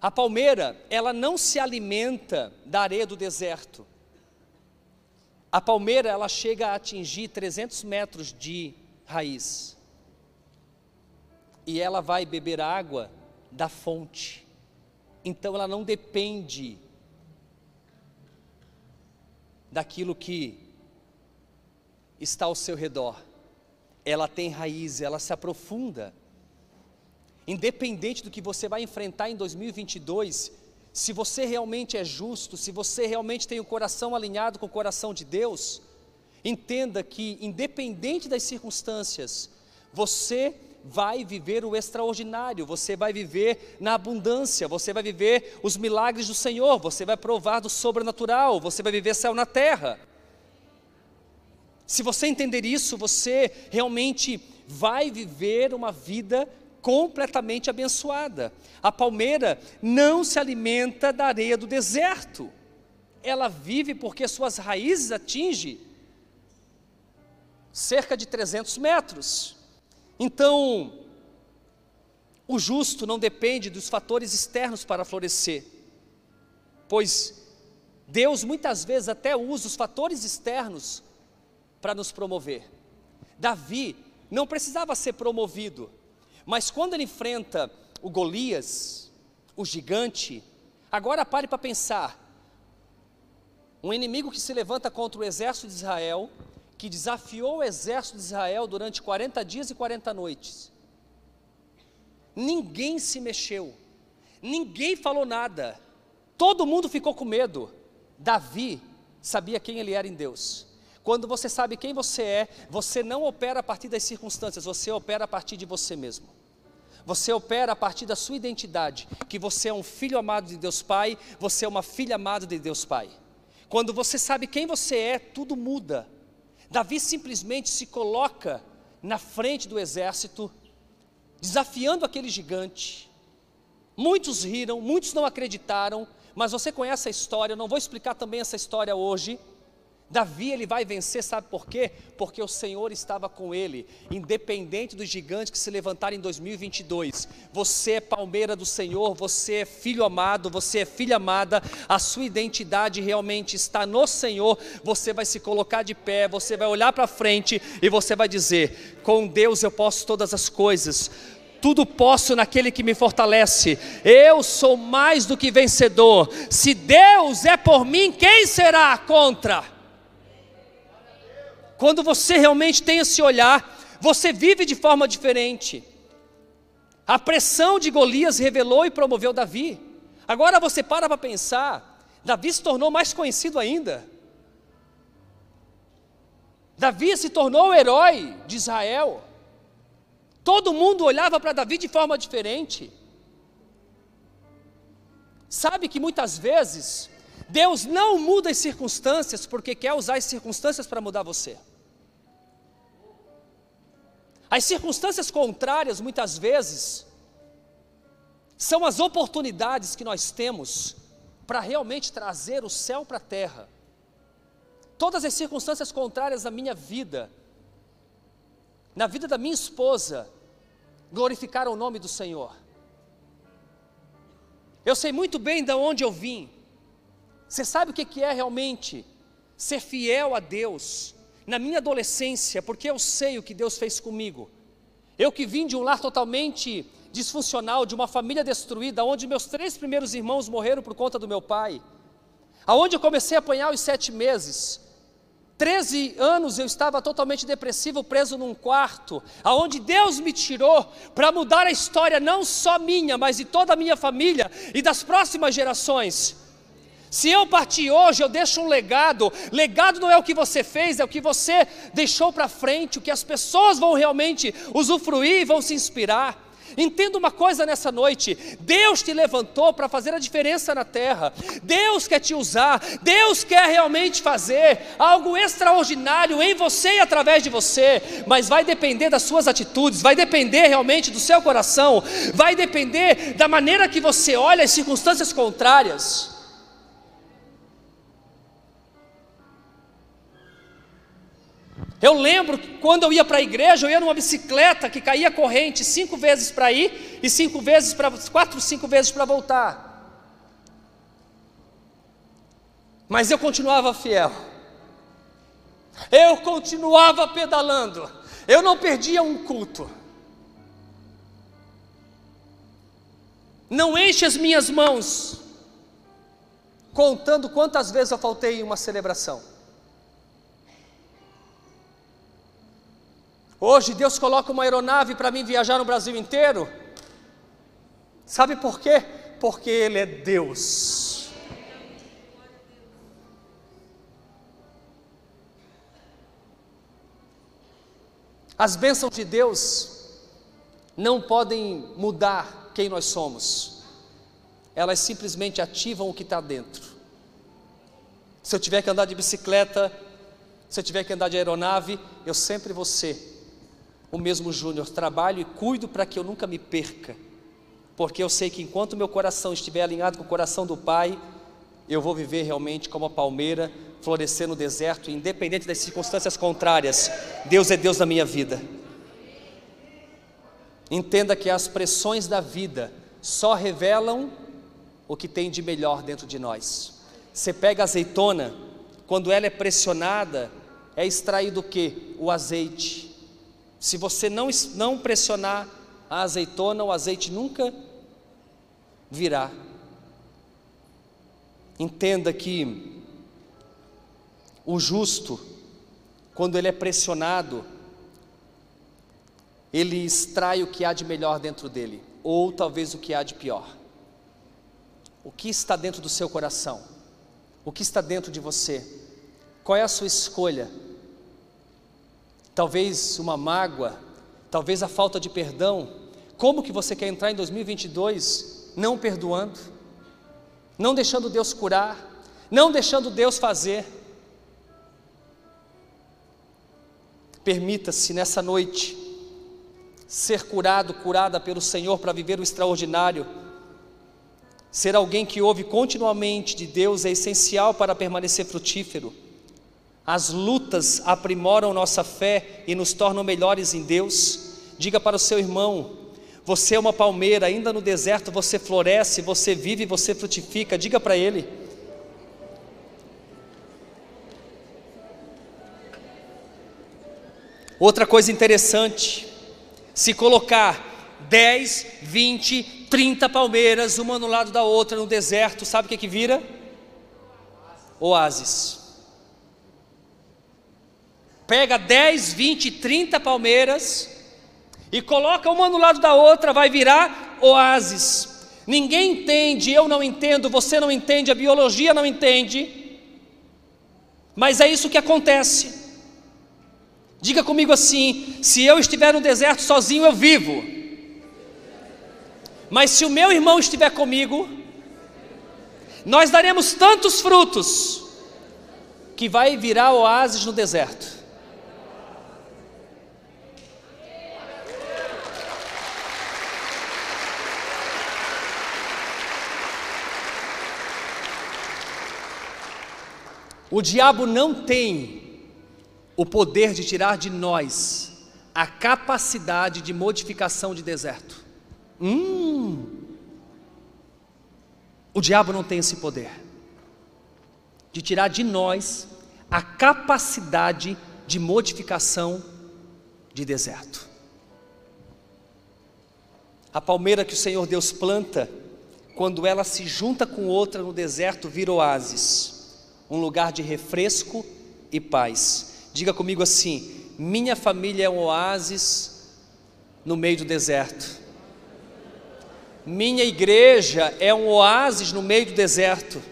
A palmeira, ela não se alimenta da areia do deserto. A palmeira, ela chega a atingir 300 metros de raiz. E ela vai beber água da fonte. Então ela não depende daquilo que está ao seu redor. Ela tem raiz, ela se aprofunda. Independente do que você vai enfrentar em 2022, se você realmente é justo, se você realmente tem o coração alinhado com o coração de Deus, entenda que, independente das circunstâncias, você vai viver o extraordinário, você vai viver na abundância, você vai viver os milagres do Senhor, você vai provar do sobrenatural, você vai viver céu na terra. Se você entender isso, você realmente vai viver uma vida completamente abençoada. A palmeira não se alimenta da areia do deserto. Ela vive porque suas raízes atingem cerca de 300 metros. Então, o justo não depende dos fatores externos para florescer, pois Deus muitas vezes até usa os fatores externos para nos promover. Davi não precisava ser promovido, mas quando ele enfrenta o Golias, o gigante, agora pare para pensar. Um inimigo que se levanta contra o exército de Israel, que desafiou o exército de Israel durante 40 dias e 40 noites. Ninguém se mexeu, ninguém falou nada, todo mundo ficou com medo. Davi sabia quem ele era em Deus. Quando você sabe quem você é, você não opera a partir das circunstâncias, você opera a partir de você mesmo. Você opera a partir da sua identidade, que você é um filho amado de Deus Pai, você é uma filha amada de Deus Pai. Quando você sabe quem você é, tudo muda. Davi simplesmente se coloca na frente do exército, desafiando aquele gigante. Muitos riram, muitos não acreditaram, mas você conhece a história, eu não vou explicar também essa história hoje. Davi ele vai vencer, sabe por quê? Porque o Senhor estava com ele, independente dos gigantes que se levantarem em 2022. Você é palmeira do Senhor, você é filho amado, você é filha amada, a sua identidade realmente está no Senhor. Você vai se colocar de pé, você vai olhar para frente e você vai dizer: Com Deus eu posso todas as coisas tudo posso naquele que me fortalece. Eu sou mais do que vencedor. Se Deus é por mim, quem será contra? Quando você realmente tem esse olhar, você vive de forma diferente. A pressão de Golias revelou e promoveu Davi. Agora você para para pensar, Davi se tornou mais conhecido ainda. Davi se tornou o herói de Israel. Todo mundo olhava para Davi de forma diferente. Sabe que muitas vezes Deus não muda as circunstâncias porque quer usar as circunstâncias para mudar você. As circunstâncias contrárias, muitas vezes, são as oportunidades que nós temos para realmente trazer o céu para a terra. Todas as circunstâncias contrárias na minha vida, na vida da minha esposa, glorificaram o nome do Senhor. Eu sei muito bem de onde eu vim. Você sabe o que é realmente ser fiel a Deus, na minha adolescência, porque eu sei o que Deus fez comigo. Eu que vim de um lar totalmente disfuncional, de uma família destruída, onde meus três primeiros irmãos morreram por conta do meu pai, aonde eu comecei a apanhar os sete meses. Treze anos eu estava totalmente depressivo, preso num quarto, aonde Deus me tirou para mudar a história não só minha, mas de toda a minha família e das próximas gerações. Se eu partir hoje, eu deixo um legado. Legado não é o que você fez, é o que você deixou para frente, o que as pessoas vão realmente usufruir e vão se inspirar. Entenda uma coisa nessa noite: Deus te levantou para fazer a diferença na terra, Deus quer te usar, Deus quer realmente fazer algo extraordinário em você e através de você, mas vai depender das suas atitudes, vai depender realmente do seu coração, vai depender da maneira que você olha as circunstâncias contrárias. Eu lembro que quando eu ia para a igreja, eu ia numa bicicleta que caía corrente cinco vezes para ir e cinco vezes para quatro, cinco vezes para voltar. Mas eu continuava fiel. Eu continuava pedalando. Eu não perdia um culto. Não enche as minhas mãos contando quantas vezes eu faltei em uma celebração. Hoje Deus coloca uma aeronave para mim viajar no Brasil inteiro. Sabe por quê? Porque Ele é Deus. As bênçãos de Deus não podem mudar quem nós somos, elas simplesmente ativam o que está dentro. Se eu tiver que andar de bicicleta, se eu tiver que andar de aeronave, eu sempre vou ser o mesmo Júnior, trabalho e cuido para que eu nunca me perca, porque eu sei que enquanto meu coração estiver alinhado com o coração do Pai, eu vou viver realmente como a palmeira, florescer no deserto, independente das circunstâncias contrárias, Deus é Deus na minha vida. Entenda que as pressões da vida só revelam o que tem de melhor dentro de nós. Você pega a azeitona, quando ela é pressionada, é extraído o que? O azeite. Se você não, não pressionar a azeitona, o azeite nunca virá. Entenda que o justo, quando ele é pressionado, ele extrai o que há de melhor dentro dele, ou talvez o que há de pior. O que está dentro do seu coração? O que está dentro de você? Qual é a sua escolha? Talvez uma mágoa, talvez a falta de perdão. Como que você quer entrar em 2022 não perdoando, não deixando Deus curar, não deixando Deus fazer? Permita-se nessa noite ser curado, curada pelo Senhor para viver o extraordinário. Ser alguém que ouve continuamente de Deus é essencial para permanecer frutífero. As lutas aprimoram nossa fé e nos tornam melhores em Deus. Diga para o seu irmão: você é uma palmeira, ainda no deserto você floresce, você vive, você frutifica. Diga para ele. Outra coisa interessante, se colocar 10, 20, 30 palmeiras, uma no lado da outra no deserto, sabe o que, que vira? Oásis pega 10, 20, 30 palmeiras e coloca uma no lado da outra, vai virar oásis. Ninguém entende, eu não entendo, você não entende, a biologia não entende, mas é isso que acontece. Diga comigo assim: se eu estiver no deserto sozinho, eu vivo, mas se o meu irmão estiver comigo, nós daremos tantos frutos que vai virar oásis no deserto. O diabo não tem o poder de tirar de nós a capacidade de modificação de deserto. Hum. O diabo não tem esse poder de tirar de nós a capacidade de modificação de deserto. A palmeira que o Senhor Deus planta, quando ela se junta com outra no deserto, vira oásis um lugar de refresco e paz. Diga comigo assim: minha família é um oásis no meio do deserto. Minha igreja é um oásis no meio do deserto.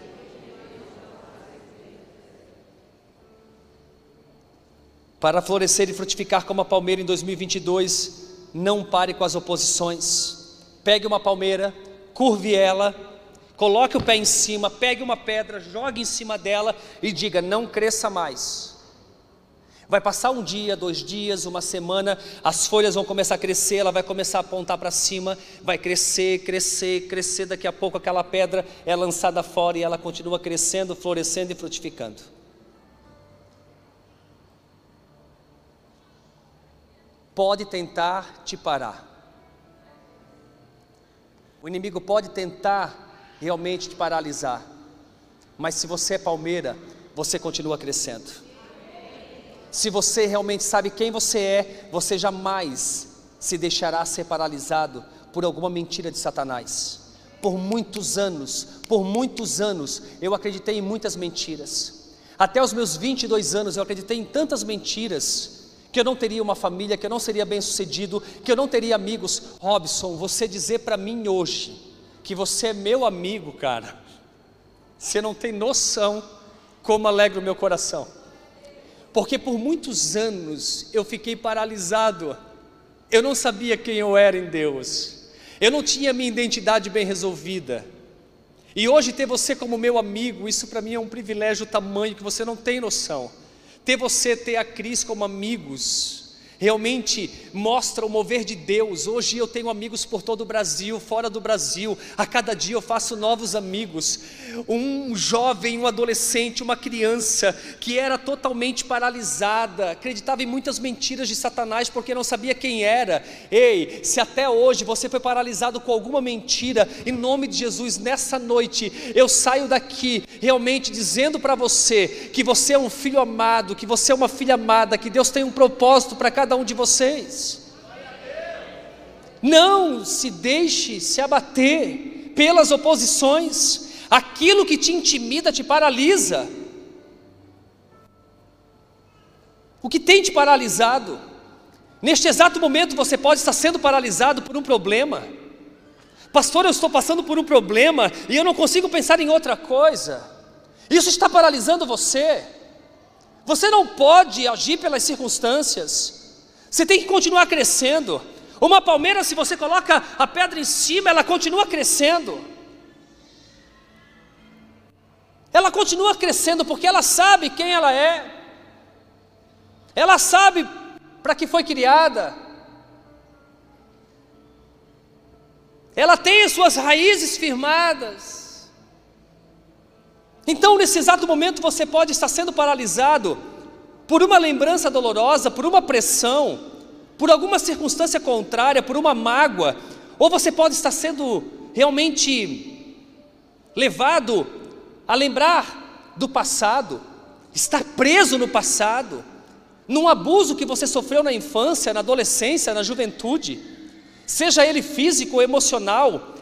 Para florescer e frutificar como a palmeira em 2022, não pare com as oposições. Pegue uma palmeira, curve ela Coloque o pé em cima, pegue uma pedra, jogue em cima dela e diga: não cresça mais. Vai passar um dia, dois dias, uma semana, as folhas vão começar a crescer, ela vai começar a apontar para cima, vai crescer, crescer, crescer. Daqui a pouco aquela pedra é lançada fora e ela continua crescendo, florescendo e frutificando. pode tentar te parar. O inimigo pode tentar realmente te paralisar. Mas se você é palmeira, você continua crescendo. Se você realmente sabe quem você é, você jamais se deixará ser paralisado por alguma mentira de Satanás. Por muitos anos, por muitos anos, eu acreditei em muitas mentiras. Até os meus 22 anos, eu acreditei em tantas mentiras que eu não teria uma família, que eu não seria bem sucedido, que eu não teria amigos. Robson, você dizer para mim hoje que você é meu amigo, cara, você não tem noção como alegra o meu coração. Porque por muitos anos eu fiquei paralisado, eu não sabia quem eu era em Deus, eu não tinha minha identidade bem resolvida. E hoje ter você como meu amigo, isso para mim é um privilégio tamanho que você não tem noção. Ter você, ter a Cris como amigos, realmente mostra o mover de Deus. Hoje eu tenho amigos por todo o Brasil, fora do Brasil, a cada dia eu faço novos amigos. Um jovem, um adolescente, uma criança que era totalmente paralisada, acreditava em muitas mentiras de Satanás porque não sabia quem era. Ei, se até hoje você foi paralisado com alguma mentira, em nome de Jesus, nessa noite eu saio daqui realmente dizendo para você que você é um filho amado, que você é uma filha amada, que Deus tem um propósito para cada cada um de vocês. Não se deixe se abater pelas oposições, aquilo que te intimida te paralisa. O que tem te paralisado? Neste exato momento você pode estar sendo paralisado por um problema. Pastor, eu estou passando por um problema e eu não consigo pensar em outra coisa. Isso está paralisando você. Você não pode agir pelas circunstâncias. Você tem que continuar crescendo. Uma palmeira, se você coloca a pedra em cima, ela continua crescendo. Ela continua crescendo porque ela sabe quem ela é. Ela sabe para que foi criada. Ela tem as suas raízes firmadas. Então, nesse exato momento, você pode estar sendo paralisado por uma lembrança dolorosa, por uma pressão, por alguma circunstância contrária, por uma mágoa, ou você pode estar sendo realmente levado a lembrar do passado, estar preso no passado, num abuso que você sofreu na infância, na adolescência, na juventude, seja ele físico ou emocional,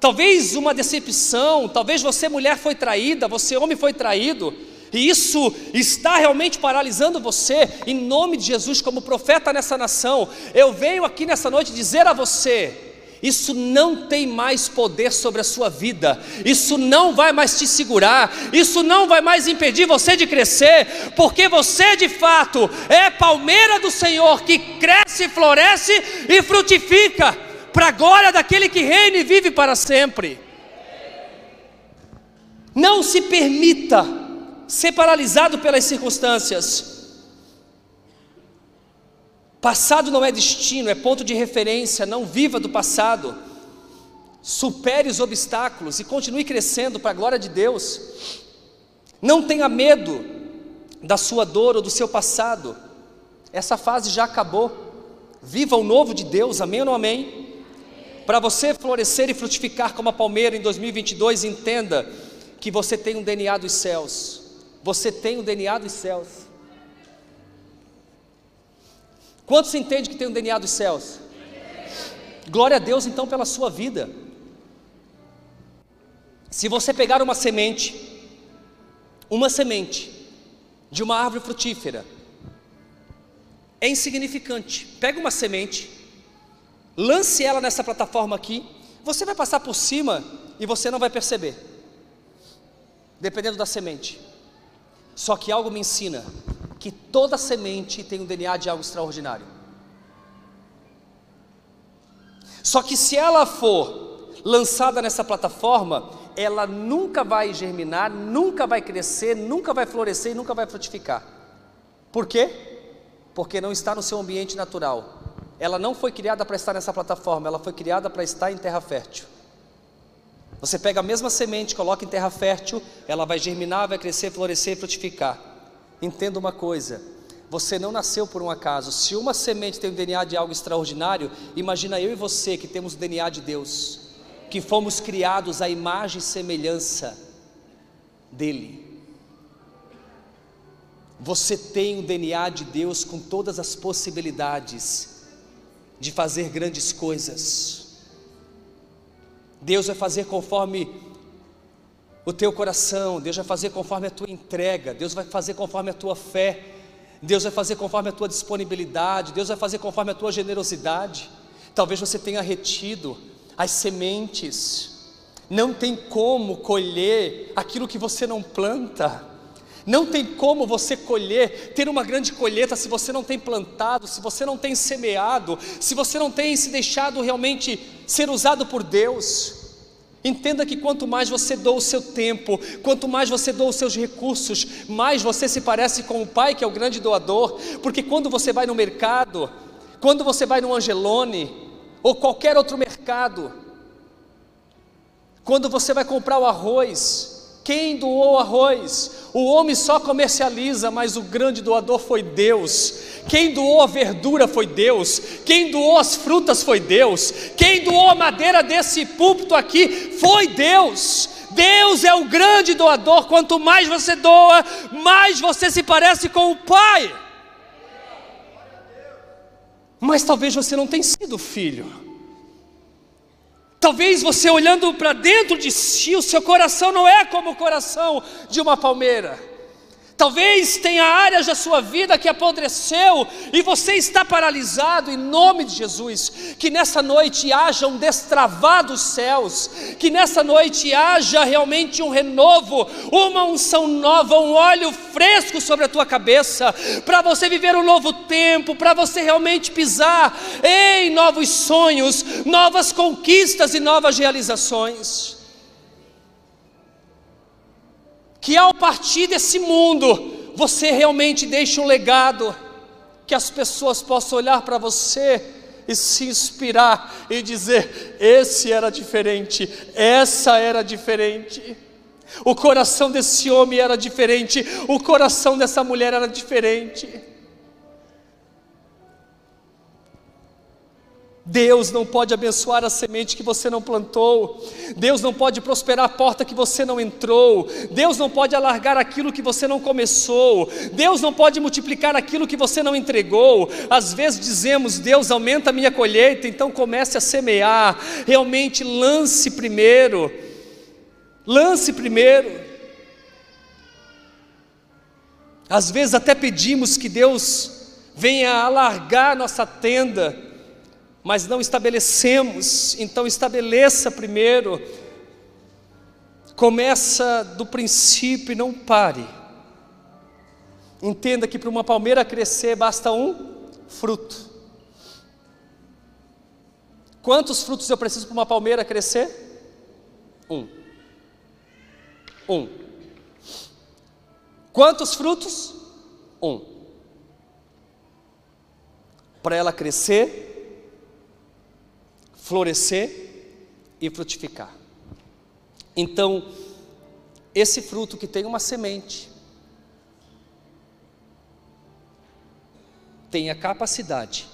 talvez uma decepção, talvez você mulher foi traída, você homem foi traído, e isso está realmente paralisando você, em nome de Jesus, como profeta nessa nação, eu venho aqui nessa noite dizer a você: isso não tem mais poder sobre a sua vida, isso não vai mais te segurar, isso não vai mais impedir você de crescer, porque você de fato é palmeira do Senhor que cresce, floresce e frutifica, para a glória daquele que reina e vive para sempre. Não se permita ser paralisado pelas circunstâncias. Passado não é destino, é ponto de referência. Não viva do passado. Supere os obstáculos e continue crescendo para a glória de Deus. Não tenha medo da sua dor ou do seu passado. Essa fase já acabou. Viva o novo de Deus, amém ou não amém? Para você florescer e frutificar como a palmeira em 2022, entenda que você tem um DNA dos céus. Você tem o DNA dos céus. Quantos entende que tem o DNA dos céus? Glória a Deus então pela sua vida. Se você pegar uma semente, uma semente de uma árvore frutífera, é insignificante. Pega uma semente, lance ela nessa plataforma aqui, você vai passar por cima e você não vai perceber, dependendo da semente. Só que algo me ensina que toda semente tem um DNA de algo extraordinário. Só que se ela for lançada nessa plataforma, ela nunca vai germinar, nunca vai crescer, nunca vai florescer e nunca vai frutificar. Por quê? Porque não está no seu ambiente natural. Ela não foi criada para estar nessa plataforma, ela foi criada para estar em terra fértil. Você pega a mesma semente, coloca em terra fértil, ela vai germinar, vai crescer, florescer e frutificar. Entenda uma coisa: Você não nasceu por um acaso. Se uma semente tem o DNA de algo extraordinário, imagina eu e você que temos o DNA de Deus, que fomos criados à imagem e semelhança dele. Você tem o DNA de Deus com todas as possibilidades de fazer grandes coisas. Deus vai fazer conforme o teu coração, Deus vai fazer conforme a tua entrega, Deus vai fazer conforme a tua fé, Deus vai fazer conforme a tua disponibilidade, Deus vai fazer conforme a tua generosidade. Talvez você tenha retido as sementes, não tem como colher aquilo que você não planta. Não tem como você colher, ter uma grande colheita se você não tem plantado, se você não tem semeado, se você não tem se deixado realmente ser usado por Deus. Entenda que quanto mais você doa o seu tempo, quanto mais você doa os seus recursos, mais você se parece com o Pai, que é o grande doador, porque quando você vai no mercado, quando você vai no Angelone, ou qualquer outro mercado, quando você vai comprar o arroz, quem doou arroz? O homem só comercializa, mas o grande doador foi Deus. Quem doou a verdura foi Deus. Quem doou as frutas foi Deus. Quem doou a madeira desse púlpito aqui foi Deus. Deus é o grande doador. Quanto mais você doa, mais você se parece com o Pai. Mas talvez você não tenha sido filho. Talvez você olhando para dentro de si, o seu coração não é como o coração de uma palmeira. Talvez tenha áreas da sua vida que apodreceu e você está paralisado em nome de Jesus. Que nessa noite haja um destravar dos céus, que nessa noite haja realmente um renovo, uma unção nova, um óleo fresco sobre a tua cabeça, para você viver um novo tempo, para você realmente pisar em novos sonhos, novas conquistas e novas realizações. Que ao partir desse mundo, você realmente deixe um legado, que as pessoas possam olhar para você e se inspirar e dizer: esse era diferente, essa era diferente. O coração desse homem era diferente, o coração dessa mulher era diferente. Deus não pode abençoar a semente que você não plantou, Deus não pode prosperar a porta que você não entrou, Deus não pode alargar aquilo que você não começou, Deus não pode multiplicar aquilo que você não entregou. Às vezes dizemos, Deus aumenta a minha colheita, então comece a semear, realmente lance primeiro, lance primeiro. Às vezes até pedimos que Deus venha alargar nossa tenda, mas não estabelecemos, então estabeleça primeiro. Começa do princípio e não pare. Entenda que para uma palmeira crescer basta um fruto. Quantos frutos eu preciso para uma palmeira crescer? Um. Um. Quantos frutos? Um. Para ela crescer, florescer e frutificar. Então, esse fruto que tem uma semente, tem a capacidade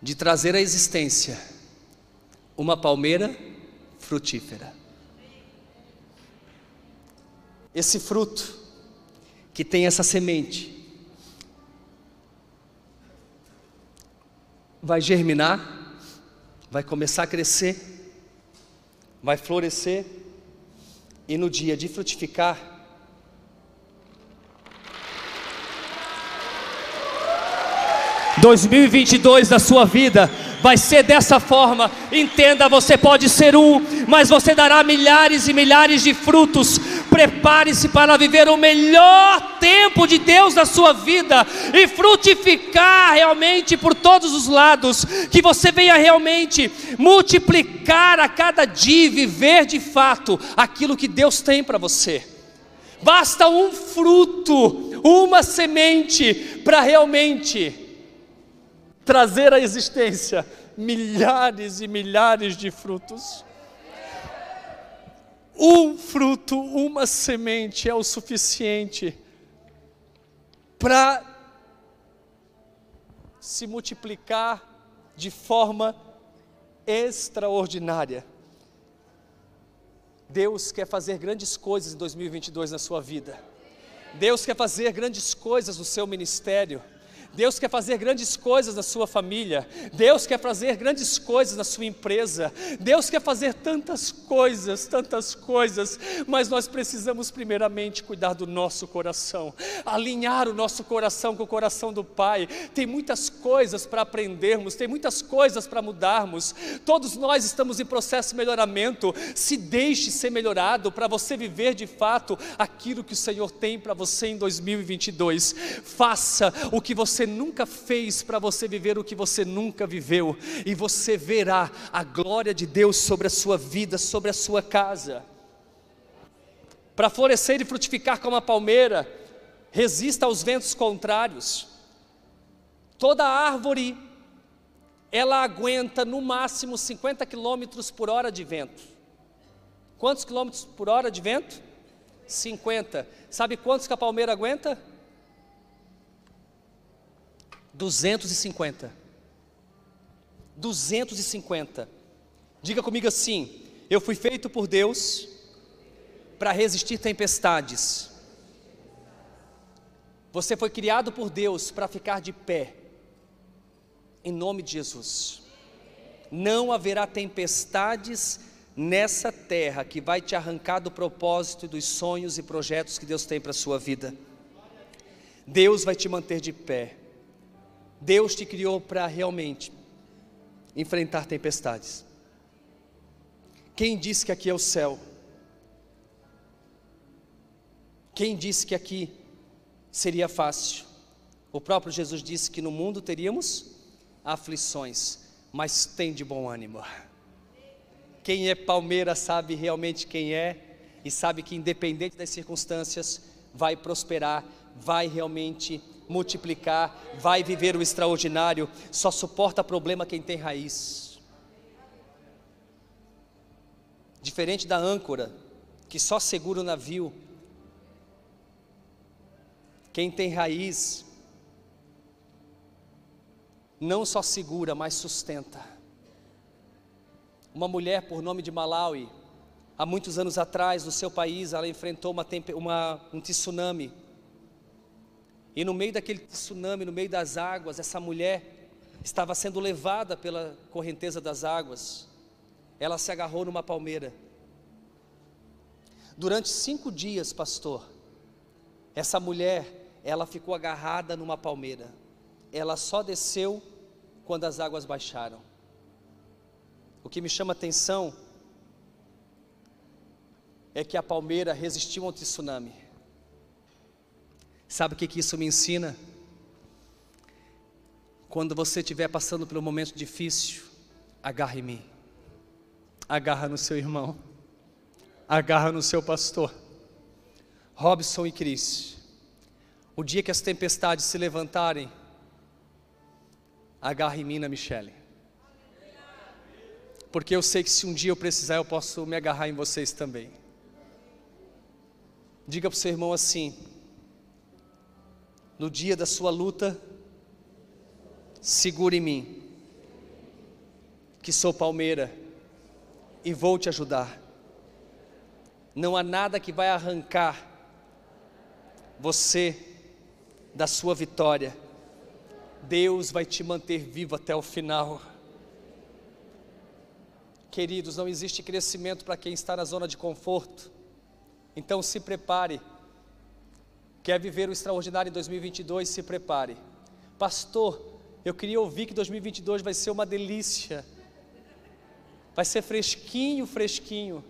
de trazer à existência uma palmeira frutífera. Esse fruto que tem essa semente, vai germinar, vai começar a crescer, vai florescer, e no dia de frutificar, ...2022 da sua vida vai ser dessa forma. Entenda, você pode ser um, mas você dará milhares e milhares de frutos. Prepare-se para viver o melhor tempo de Deus na sua vida e frutificar realmente por todos os lados. Que você venha realmente multiplicar a cada dia e viver de fato aquilo que Deus tem para você. Basta um fruto, uma semente para realmente trazer à existência milhares e milhares de frutos. Um fruto, uma semente é o suficiente para se multiplicar de forma extraordinária. Deus quer fazer grandes coisas em 2022 na sua vida. Deus quer fazer grandes coisas no seu ministério. Deus quer fazer grandes coisas na sua família, Deus quer fazer grandes coisas na sua empresa, Deus quer fazer tantas coisas, tantas coisas, mas nós precisamos primeiramente cuidar do nosso coração, alinhar o nosso coração com o coração do Pai. Tem muitas coisas para aprendermos, tem muitas coisas para mudarmos. Todos nós estamos em processo de melhoramento. Se deixe ser melhorado para você viver de fato aquilo que o Senhor tem para você em 2022. Faça o que você nunca fez para você viver o que você nunca viveu, e você verá a glória de Deus sobre a sua vida, sobre a sua casa. Para florescer e frutificar como a palmeira, resista aos ventos contrários. Toda árvore, ela aguenta no máximo 50 quilômetros por hora de vento. Quantos quilômetros por hora de vento? 50. Sabe quantos que a palmeira aguenta? 250. 250. Diga comigo assim: eu fui feito por Deus para resistir tempestades. Você foi criado por Deus para ficar de pé. Em nome de Jesus. Não haverá tempestades nessa terra que vai te arrancar do propósito e dos sonhos e projetos que Deus tem para a sua vida. Deus vai te manter de pé. Deus te criou para realmente enfrentar tempestades. Quem disse que aqui é o céu? Quem disse que aqui seria fácil? O próprio Jesus disse que no mundo teríamos aflições, mas tem de bom ânimo. Quem é palmeira sabe realmente quem é e sabe que independente das circunstâncias vai prosperar, vai realmente multiplicar, vai viver o extraordinário. Só suporta problema quem tem raiz. Diferente da âncora, que só segura o navio. Quem tem raiz, não só segura, mas sustenta. Uma mulher por nome de Malawi, há muitos anos atrás, no seu país, ela enfrentou uma, uma, um tsunami e no meio daquele tsunami, no meio das águas, essa mulher estava sendo levada pela correnteza das águas. Ela se agarrou numa palmeira. Durante cinco dias, pastor, essa mulher, ela ficou agarrada numa palmeira. Ela só desceu quando as águas baixaram. O que me chama atenção é que a palmeira resistiu ao tsunami. Sabe o que, que isso me ensina? Quando você estiver passando por um momento difícil, agarre em mim, agarra no seu irmão, agarra no seu pastor. Robson e Cris, o dia que as tempestades se levantarem, agarre em mim na Michele. Porque eu sei que se um dia eu precisar, eu posso me agarrar em vocês também. Diga para o seu irmão assim: no dia da sua luta, segure em mim, que sou palmeira e vou te ajudar. Não há nada que vai arrancar você da sua vitória. Deus vai te manter vivo até o final. Queridos, não existe crescimento para quem está na zona de conforto. Então se prepare Quer viver o extraordinário em 2022? Se prepare. Pastor, eu queria ouvir que 2022 vai ser uma delícia. Vai ser fresquinho, fresquinho.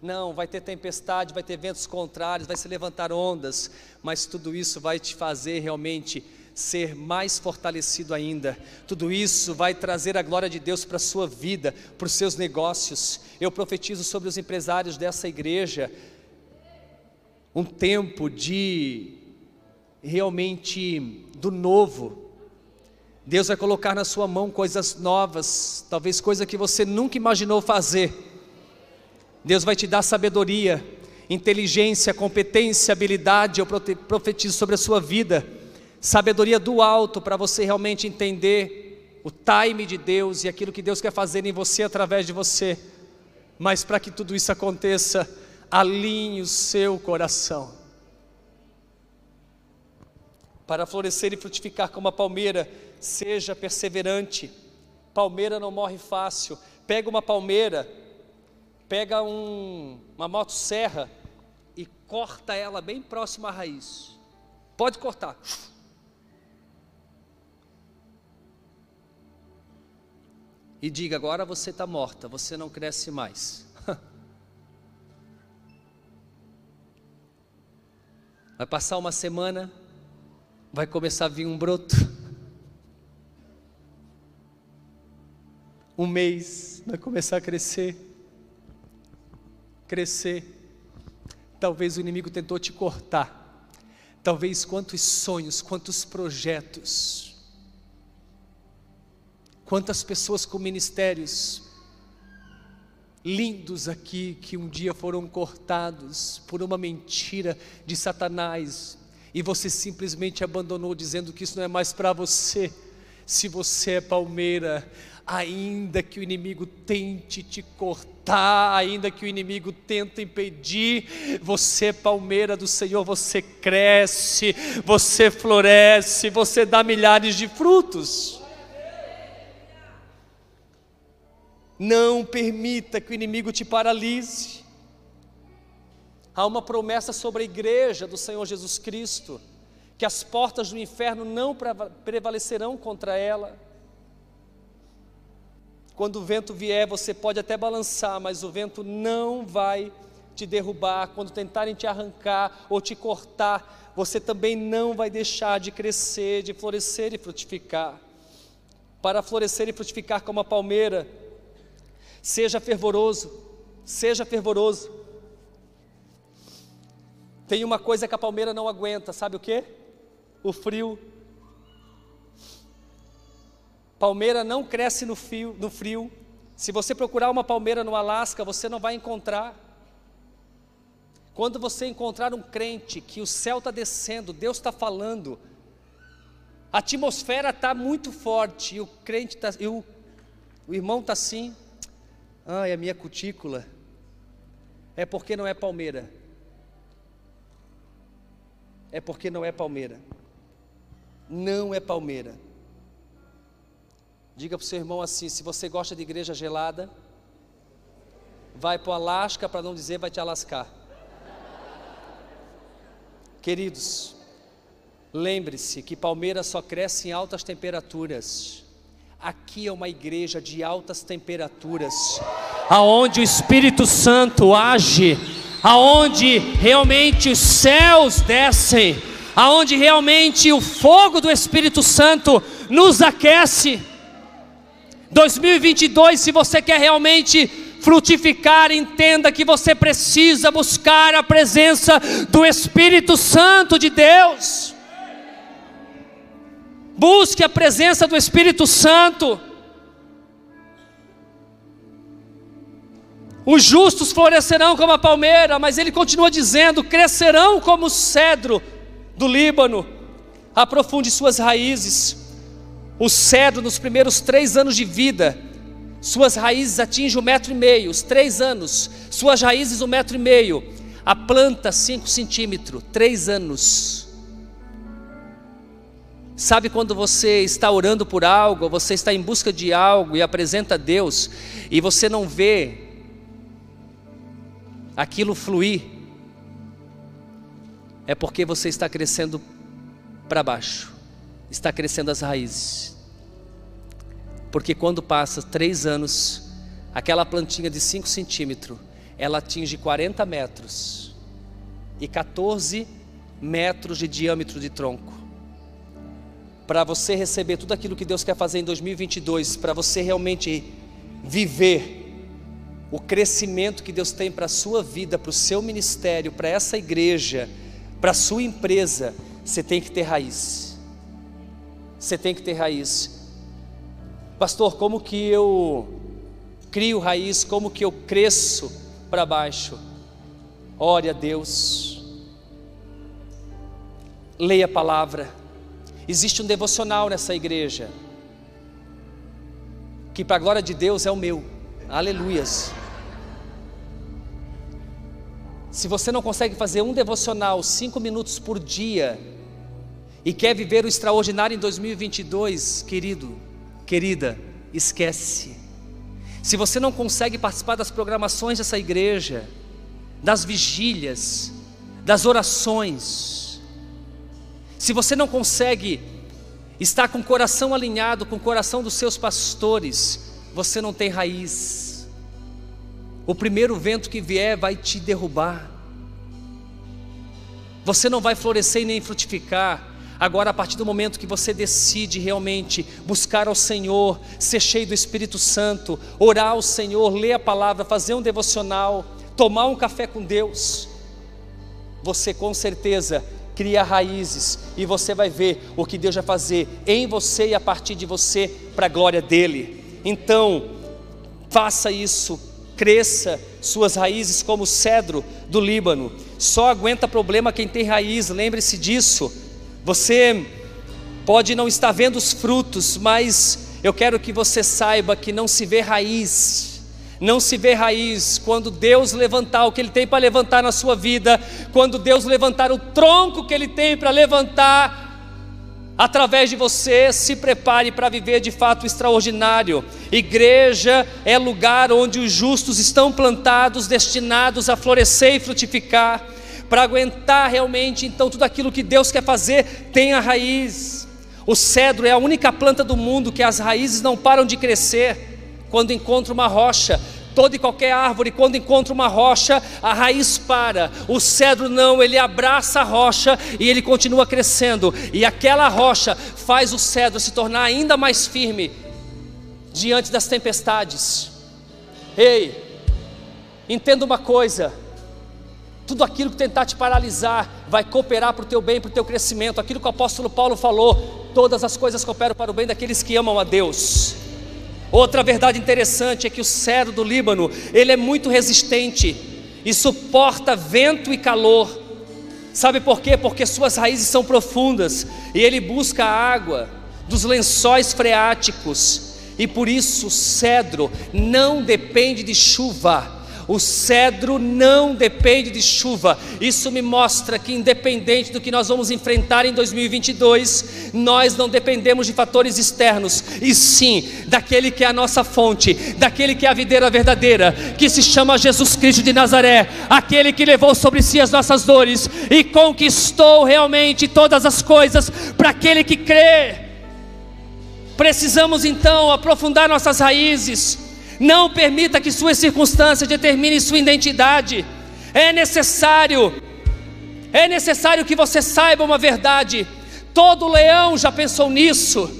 Não, vai ter tempestade, vai ter ventos contrários, vai se levantar ondas, mas tudo isso vai te fazer realmente ser mais fortalecido ainda. Tudo isso vai trazer a glória de Deus para a sua vida, para os seus negócios. Eu profetizo sobre os empresários dessa igreja um tempo de realmente do novo. Deus vai colocar na sua mão coisas novas, talvez coisa que você nunca imaginou fazer. Deus vai te dar sabedoria, inteligência, competência, habilidade. Eu profetizo sobre a sua vida, sabedoria do alto para você realmente entender o time de Deus e aquilo que Deus quer fazer em você através de você. Mas para que tudo isso aconteça, alinhe o seu coração. Para florescer e frutificar como a palmeira, seja perseverante. Palmeira não morre fácil. Pega uma palmeira, pega um, uma motosserra e corta ela bem próxima à raiz. Pode cortar. E diga: agora você está morta, você não cresce mais. Vai passar uma semana, vai começar a vir um broto. Um mês vai começar a crescer. Crescer. Talvez o inimigo tentou te cortar. Talvez quantos sonhos, quantos projetos. Quantas pessoas com ministérios lindos aqui que um dia foram cortados por uma mentira de Satanás, e você simplesmente abandonou, dizendo que isso não é mais para você. Se você é palmeira, ainda que o inimigo tente te cortar, ainda que o inimigo tente impedir, você é palmeira do Senhor, você cresce, você floresce, você dá milhares de frutos. Não permita que o inimigo te paralise. Há uma promessa sobre a igreja do Senhor Jesus Cristo, que as portas do inferno não prevalecerão contra ela. Quando o vento vier, você pode até balançar, mas o vento não vai te derrubar. Quando tentarem te arrancar ou te cortar, você também não vai deixar de crescer, de florescer e frutificar. Para florescer e frutificar como a palmeira, seja fervoroso, seja fervoroso. Tem uma coisa que a palmeira não aguenta, sabe o que? O frio. Palmeira não cresce no frio, no frio. Se você procurar uma palmeira no Alasca, você não vai encontrar. Quando você encontrar um crente que o céu está descendo, Deus está falando, a atmosfera está muito forte e o crente está, e o, o irmão está assim, ai, a minha cutícula, é porque não é palmeira é porque não é palmeira. Não é palmeira. Diga para o seu irmão assim: se você gosta de igreja gelada, vai para o Alasca, para não dizer vai te alascar. Queridos, lembre-se que palmeira só cresce em altas temperaturas. Aqui é uma igreja de altas temperaturas, aonde o Espírito Santo age aonde realmente os céus descem, aonde realmente o fogo do Espírito Santo nos aquece. 2022, se você quer realmente frutificar, entenda que você precisa buscar a presença do Espírito Santo de Deus. Busque a presença do Espírito Santo. Os justos florescerão como a palmeira, mas ele continua dizendo: crescerão como o cedro do Líbano. Aprofunde suas raízes. O cedro, nos primeiros três anos de vida, suas raízes atingem um metro e meio, os três anos, suas raízes um metro e meio, a planta cinco centímetros, três anos. Sabe quando você está orando por algo, você está em busca de algo e apresenta a Deus, e você não vê aquilo fluir, é porque você está crescendo para baixo, está crescendo as raízes. Porque quando passa três anos, aquela plantinha de 5 centímetros, ela atinge 40 metros e 14 metros de diâmetro de tronco. Para você receber tudo aquilo que Deus quer fazer em 2022, para você realmente viver o crescimento que Deus tem para a sua vida, para o seu ministério, para essa igreja, para a sua empresa, você tem que ter raiz. Você tem que ter raiz. Pastor, como que eu crio raiz? Como que eu cresço? para baixo. Ore a Deus. Leia a palavra. Existe um devocional nessa igreja. Que para a glória de Deus é o meu. Aleluias. Se você não consegue fazer um devocional cinco minutos por dia e quer viver o extraordinário em 2022, querido, querida, esquece. Se você não consegue participar das programações dessa igreja, das vigílias, das orações, se você não consegue estar com o coração alinhado com o coração dos seus pastores, você não tem raiz. O primeiro vento que vier vai te derrubar. Você não vai florescer nem frutificar. Agora, a partir do momento que você decide realmente buscar ao Senhor, ser cheio do Espírito Santo, orar ao Senhor, ler a palavra, fazer um devocional, tomar um café com Deus, você com certeza cria raízes e você vai ver o que Deus vai fazer em você e a partir de você para a glória dele. Então, faça isso, cresça suas raízes como o cedro do Líbano. Só aguenta problema quem tem raiz, lembre-se disso. Você pode não estar vendo os frutos, mas eu quero que você saiba que não se vê raiz. Não se vê raiz quando Deus levantar o que Ele tem para levantar na sua vida, quando Deus levantar o tronco que Ele tem para levantar através de você, se prepare para viver de fato extraordinário. Igreja é lugar onde os justos estão plantados, destinados a florescer e frutificar para aguentar realmente então tudo aquilo que Deus quer fazer, tem a raiz. O cedro é a única planta do mundo que as raízes não param de crescer quando encontra uma rocha. Toda e qualquer árvore, quando encontra uma rocha, a raiz para. O cedro não, ele abraça a rocha e ele continua crescendo. E aquela rocha faz o cedro se tornar ainda mais firme diante das tempestades. Ei, entenda uma coisa: tudo aquilo que tentar te paralisar vai cooperar para o teu bem, para o teu crescimento. Aquilo que o apóstolo Paulo falou, todas as coisas cooperam para o bem daqueles que amam a Deus. Outra verdade interessante é que o cedro do Líbano, ele é muito resistente e suporta vento e calor. Sabe por quê? Porque suas raízes são profundas e ele busca a água dos lençóis freáticos. E por isso o cedro não depende de chuva o cedro não depende de chuva. Isso me mostra que, independente do que nós vamos enfrentar em 2022, nós não dependemos de fatores externos, e sim daquele que é a nossa fonte, daquele que é a videira verdadeira, que se chama Jesus Cristo de Nazaré, aquele que levou sobre si as nossas dores e conquistou realmente todas as coisas para aquele que crê. Precisamos então aprofundar nossas raízes não permita que suas circunstâncias determinem sua identidade. É necessário, é necessário que você saiba uma verdade. Todo leão já pensou nisso,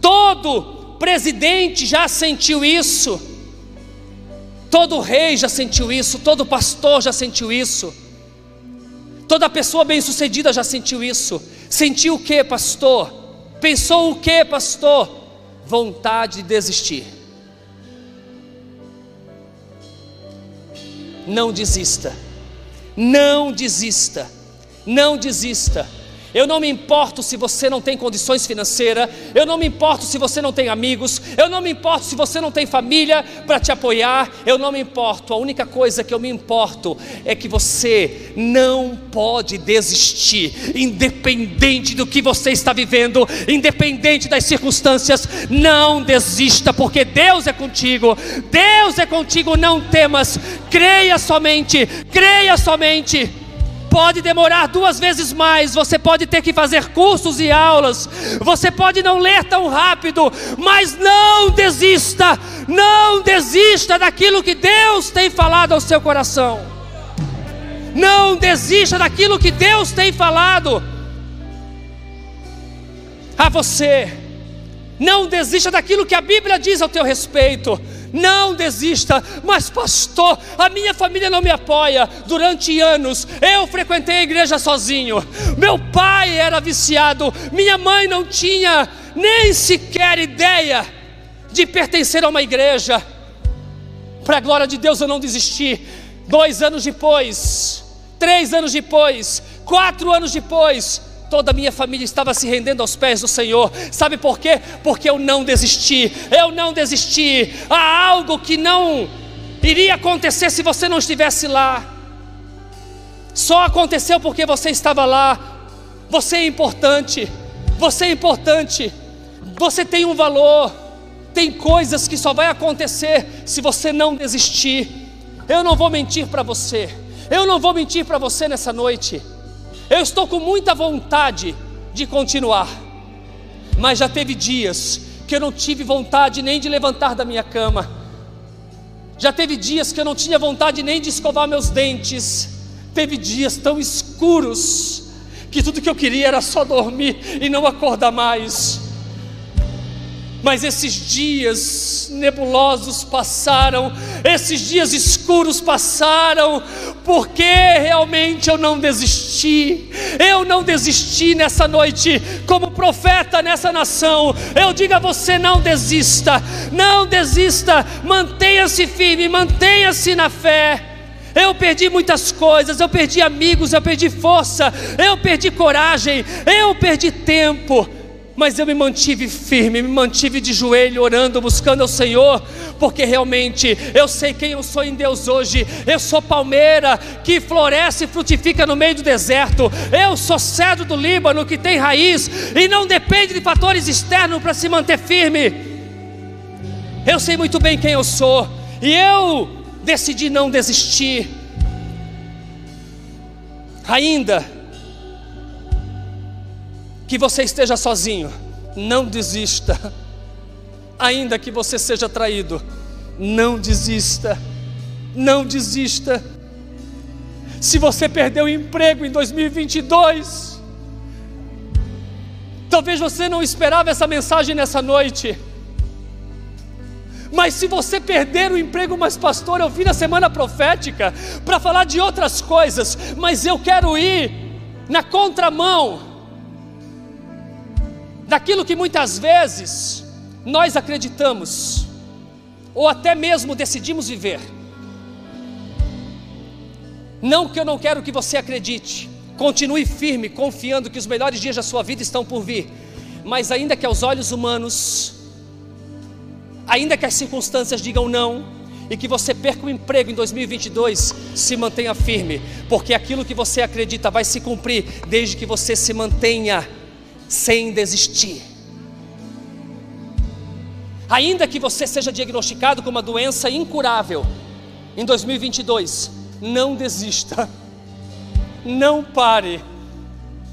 todo presidente já sentiu isso, todo rei já sentiu isso, todo pastor já sentiu isso, toda pessoa bem-sucedida já sentiu isso. Sentiu o que, pastor? Pensou o que, pastor? Vontade de desistir. Não desista. Não desista. Não desista. Eu não me importo se você não tem condições financeiras, eu não me importo se você não tem amigos, eu não me importo se você não tem família para te apoiar, eu não me importo. A única coisa que eu me importo é que você não pode desistir, independente do que você está vivendo, independente das circunstâncias, não desista, porque Deus é contigo. Deus é contigo, não temas. Creia somente, creia somente pode demorar duas vezes mais, você pode ter que fazer cursos e aulas, você pode não ler tão rápido, mas não desista, não desista daquilo que Deus tem falado ao seu coração. Não desista daquilo que Deus tem falado a você. Não desista daquilo que a Bíblia diz ao teu respeito. Não desista, mas pastor, a minha família não me apoia. Durante anos eu frequentei a igreja sozinho. Meu pai era viciado, minha mãe não tinha nem sequer ideia de pertencer a uma igreja. Para a glória de Deus eu não desisti. Dois anos depois, três anos depois, quatro anos depois, toda a minha família estava se rendendo aos pés do Senhor. Sabe por quê? Porque eu não desisti. Eu não desisti. Há algo que não iria acontecer se você não estivesse lá. Só aconteceu porque você estava lá. Você é importante. Você é importante. Você tem um valor. Tem coisas que só vai acontecer se você não desistir. Eu não vou mentir para você. Eu não vou mentir para você nessa noite. Eu estou com muita vontade de continuar. Mas já teve dias que eu não tive vontade nem de levantar da minha cama. Já teve dias que eu não tinha vontade nem de escovar meus dentes. Teve dias tão escuros que tudo que eu queria era só dormir e não acordar mais. Mas esses dias nebulosos passaram, esses dias escuros passaram, porque realmente eu não desisti. Eu não desisti nessa noite, como profeta nessa nação. Eu digo a você: não desista, não desista, mantenha-se firme, mantenha-se na fé. Eu perdi muitas coisas, eu perdi amigos, eu perdi força, eu perdi coragem, eu perdi tempo mas eu me mantive firme, me mantive de joelho, orando, buscando ao Senhor, porque realmente eu sei quem eu sou em Deus hoje. Eu sou palmeira que floresce e frutifica no meio do deserto. Eu sou cedro do Líbano que tem raiz e não depende de fatores externos para se manter firme. Eu sei muito bem quem eu sou e eu decidi não desistir. Ainda que você esteja sozinho, não desista. Ainda que você seja traído, não desista. Não desista. Se você perdeu o emprego em 2022, talvez você não esperava essa mensagem nessa noite. Mas se você perder o emprego, mas pastor, eu vim na semana profética para falar de outras coisas, mas eu quero ir na contramão daquilo que muitas vezes nós acreditamos, ou até mesmo decidimos viver. Não que eu não quero que você acredite, continue firme, confiando que os melhores dias da sua vida estão por vir, mas ainda que aos olhos humanos, ainda que as circunstâncias digam não, e que você perca o emprego em 2022, se mantenha firme, porque aquilo que você acredita vai se cumprir desde que você se mantenha sem desistir. Ainda que você seja diagnosticado com uma doença incurável em 2022, não desista, não pare,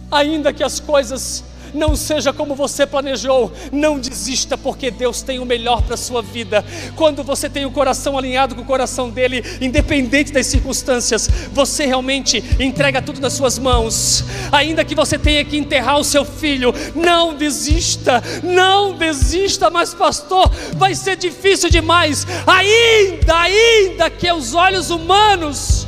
ainda que as coisas não seja como você planejou, não desista, porque Deus tem o melhor para a sua vida. Quando você tem o coração alinhado com o coração dele, independente das circunstâncias, você realmente entrega tudo nas suas mãos, ainda que você tenha que enterrar o seu filho, não desista, não desista, mas pastor, vai ser difícil demais, ainda, ainda que os olhos humanos,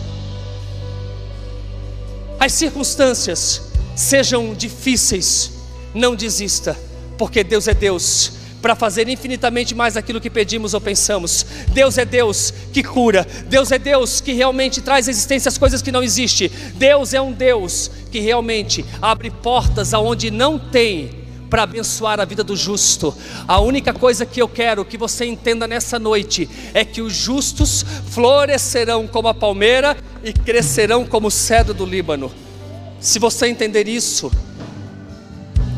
as circunstâncias sejam difíceis, não desista, porque Deus é Deus para fazer infinitamente mais aquilo que pedimos ou pensamos. Deus é Deus que cura, Deus é Deus que realmente traz existência às coisas que não existem. Deus é um Deus que realmente abre portas aonde não tem para abençoar a vida do justo. A única coisa que eu quero que você entenda nessa noite é que os justos florescerão como a palmeira e crescerão como o cedro do Líbano. Se você entender isso,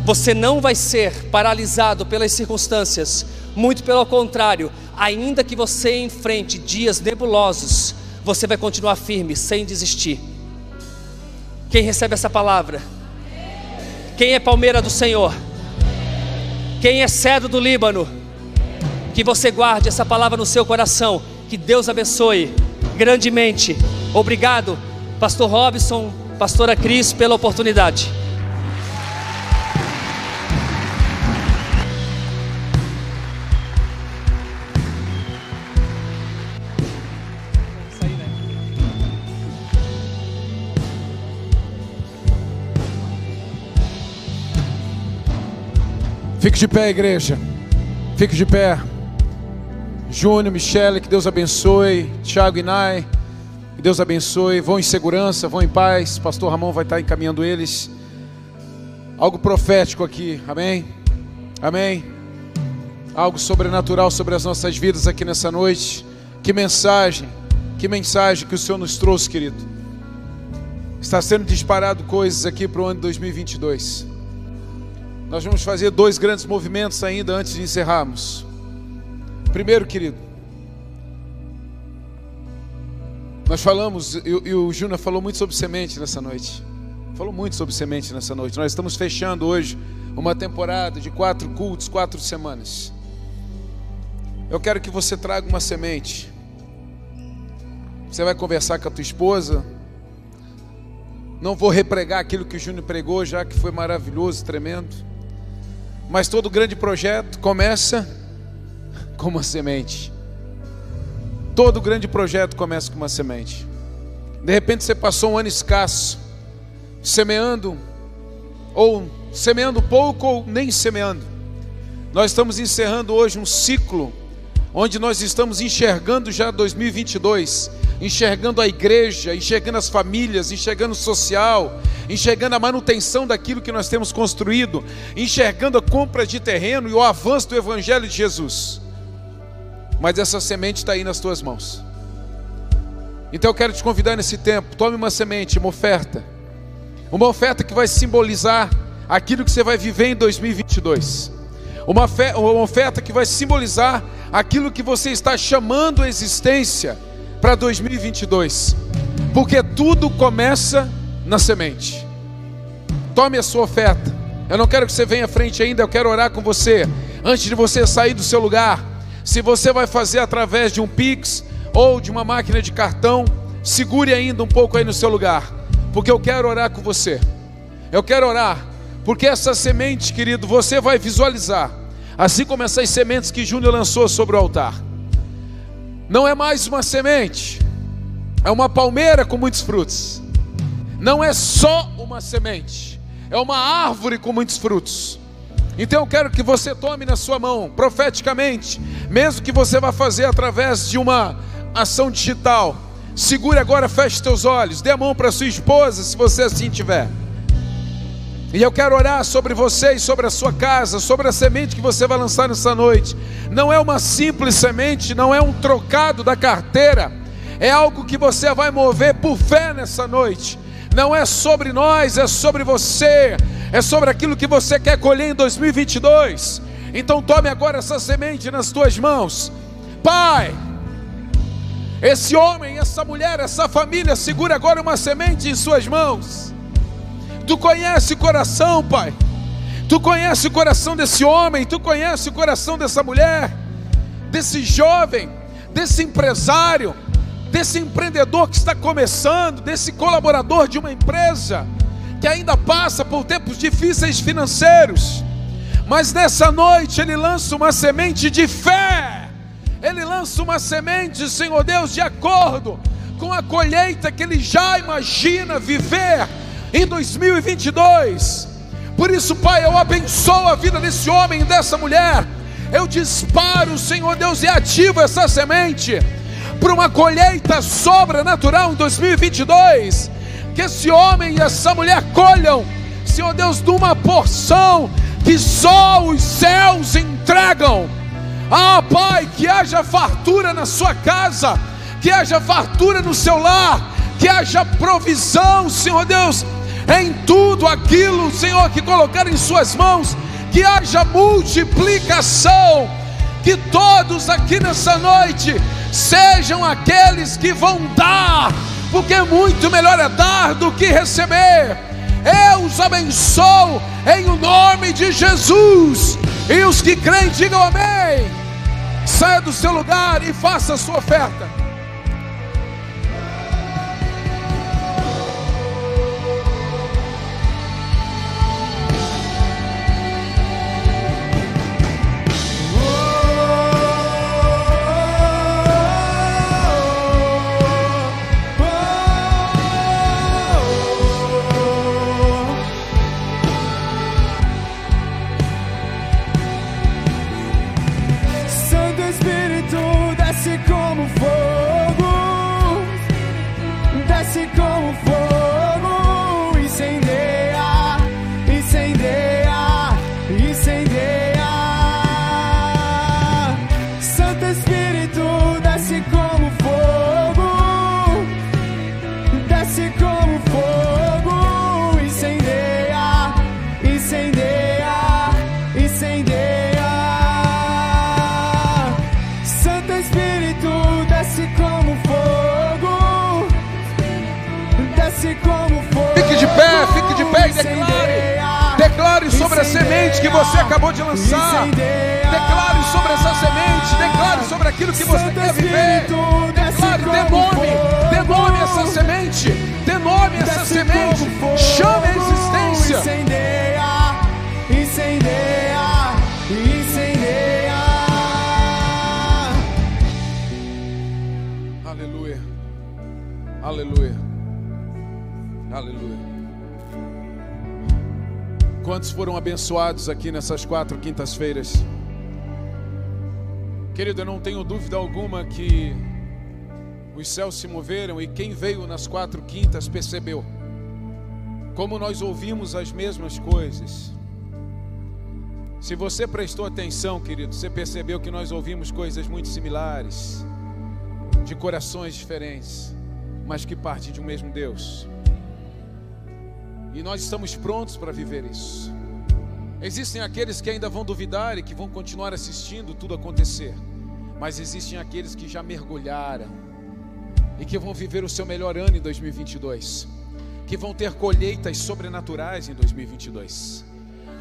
você não vai ser paralisado pelas circunstâncias, muito pelo contrário, ainda que você enfrente dias nebulosos, você vai continuar firme, sem desistir. Quem recebe essa palavra? Quem é palmeira do Senhor? Quem é cedro do Líbano? Que você guarde essa palavra no seu coração. Que Deus abençoe grandemente. Obrigado, Pastor Robson, Pastora Cris, pela oportunidade. Fique de pé, igreja. Fique de pé. Júnior, Michele, que Deus abençoe. Tiago Inai, que Deus abençoe. Vão em segurança, vão em paz. Pastor Ramon vai estar encaminhando eles. Algo profético aqui, amém? Amém. Algo sobrenatural sobre as nossas vidas aqui nessa noite. Que mensagem, que mensagem que o Senhor nos trouxe, querido. Está sendo disparado coisas aqui para o ano de 2022. Nós vamos fazer dois grandes movimentos ainda antes de encerrarmos. Primeiro, querido, nós falamos, e, o Júnior falou muito sobre semente nessa noite. Falou muito sobre semente nessa noite. Nós estamos fechando hoje uma temporada de quatro cultos, quatro semanas. Eu quero que você traga uma semente. Você vai conversar com a tua esposa. Não vou repregar aquilo que o Júnior pregou, já que foi maravilhoso, tremendo. Mas todo grande projeto começa com uma semente. Todo grande projeto começa com uma semente. De repente você passou um ano escasso, semeando, ou semeando pouco, ou nem semeando. Nós estamos encerrando hoje um ciclo, onde nós estamos enxergando já 2022, enxergando a igreja, enxergando as famílias, enxergando o social, enxergando a manutenção daquilo que nós temos construído, enxergando a compra de terreno e o avanço do Evangelho de Jesus. Mas essa semente está aí nas tuas mãos. Então eu quero te convidar nesse tempo, tome uma semente, uma oferta, uma oferta que vai simbolizar aquilo que você vai viver em 2022, uma, uma oferta que vai simbolizar aquilo que você está chamando a existência para 2022, porque tudo começa na semente. Tome a sua oferta. Eu não quero que você venha à frente ainda, eu quero orar com você antes de você sair do seu lugar. Se você vai fazer através de um Pix ou de uma máquina de cartão, segure ainda um pouco aí no seu lugar, porque eu quero orar com você. Eu quero orar, porque essa semente, querido, você vai visualizar, assim como essas sementes que Júnior lançou sobre o altar. Não é mais uma semente, é uma palmeira com muitos frutos. Não é só uma semente, é uma árvore com muitos frutos. Então eu quero que você tome na sua mão, profeticamente, mesmo que você vá fazer através de uma ação digital. Segure agora, feche teus olhos, dê a mão para sua esposa, se você assim tiver. E eu quero orar sobre você e sobre a sua casa, sobre a semente que você vai lançar nessa noite. Não é uma simples semente, não é um trocado da carteira, é algo que você vai mover por fé nessa noite. Não é sobre nós, é sobre você é sobre aquilo que você quer colher em 2022. Então tome agora essa semente nas tuas mãos. Pai, esse homem, essa mulher, essa família, segura agora uma semente em suas mãos. Tu conhece o coração, Pai. Tu conhece o coração desse homem, tu conhece o coração dessa mulher, desse jovem, desse empresário, desse empreendedor que está começando, desse colaborador de uma empresa que ainda passa por tempos difíceis financeiros, mas nessa noite ele lança uma semente de fé, ele lança uma semente, Senhor Deus, de acordo com a colheita que ele já imagina viver em 2022. Por isso, Pai, eu abençoo a vida desse homem e dessa mulher. Eu disparo, Senhor Deus, e ativo essa semente para uma colheita sobrenatural em 2022 que esse homem e essa mulher colham, Senhor Deus, de uma porção que só os céus entregam. Ah, Pai, que haja fartura na sua casa, que haja fartura no seu lar, que haja provisão, Senhor Deus, em tudo aquilo, Senhor, que colocar em Suas mãos, que haja multiplicação, que todos aqui nessa noite sejam aqueles que vão dar porque muito melhor é dar do que receber. Eu os abençoo em o nome de Jesus. E os que creem, digam amém. Saia do seu lugar e faça a sua oferta. Fique de pé, fique de pé e declare. Declare sobre a semente que você acabou de lançar. Declare sobre essa semente. Declare sobre aquilo que você quer viver. Declare, dê nome. Dê nome a essa semente. Dê nome a essa semente. Chame a existência. Incendeia, incendeia, incendeia. Aleluia. Aleluia. Aleluia. Quantos foram abençoados aqui nessas quatro quintas-feiras? Querido, eu não tenho dúvida alguma que os céus se moveram e quem veio nas quatro quintas percebeu. Como nós ouvimos as mesmas coisas. Se você prestou atenção, querido, você percebeu que nós ouvimos coisas muito similares, de corações diferentes, mas que partem de um mesmo Deus. E nós estamos prontos para viver isso. Existem aqueles que ainda vão duvidar e que vão continuar assistindo tudo acontecer. Mas existem aqueles que já mergulharam e que vão viver o seu melhor ano em 2022, que vão ter colheitas sobrenaturais em 2022.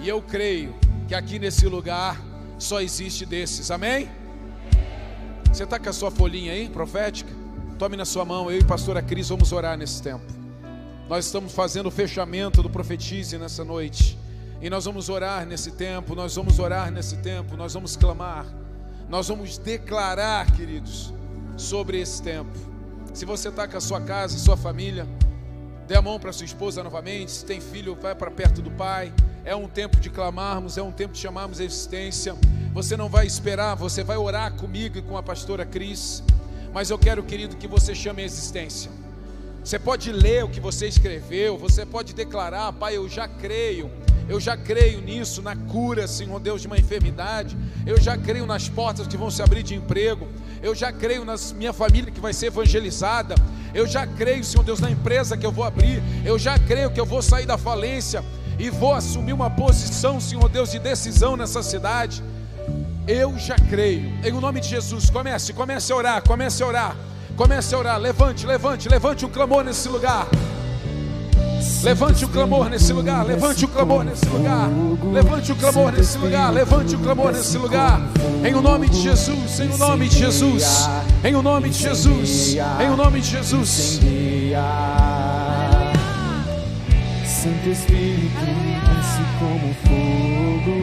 E eu creio que aqui nesse lugar só existe desses. Amém? Você está com a sua folhinha aí, profética? Tome na sua mão, eu e pastora Cris vamos orar nesse tempo. Nós estamos fazendo o fechamento do Profetize nessa noite. E nós vamos orar nesse tempo, nós vamos orar nesse tempo, nós vamos clamar, nós vamos declarar, queridos, sobre esse tempo. Se você está com a sua casa, sua família, dê a mão para sua esposa novamente. Se tem filho, vai para perto do pai. É um tempo de clamarmos, é um tempo de chamarmos a existência. Você não vai esperar, você vai orar comigo e com a pastora Cris. Mas eu quero, querido, que você chame a existência. Você pode ler o que você escreveu, você pode declarar, Pai, eu já creio, eu já creio nisso, na cura, Senhor Deus, de uma enfermidade, eu já creio nas portas que vão se abrir de emprego, eu já creio na minha família que vai ser evangelizada, eu já creio, Senhor Deus, na empresa que eu vou abrir, eu já creio que eu vou sair da falência e vou assumir uma posição, Senhor Deus, de decisão nessa cidade. Eu já creio, em nome de Jesus, comece, comece a orar, comece a orar. Comece a orar, levante, levante, levante um clamor nesse lugar. Levante o clamor nesse lugar, levante o clamor nesse lugar, levante o clamor nesse lugar, levante o clamor nesse lugar, em o nome de Jesus, em o nome de Jesus, em o nome de Jesus, em o nome de Jesus. Santo Espírito, desce como fogo,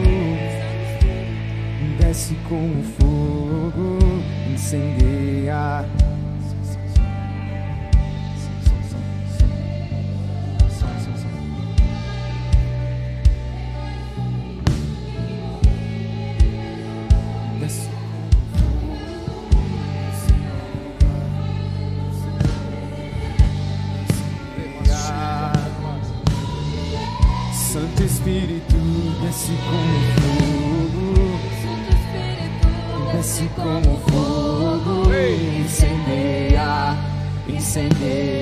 desce como fogo, incendeia. Desce como fogo, desce como fogo, incendeia, incendeia.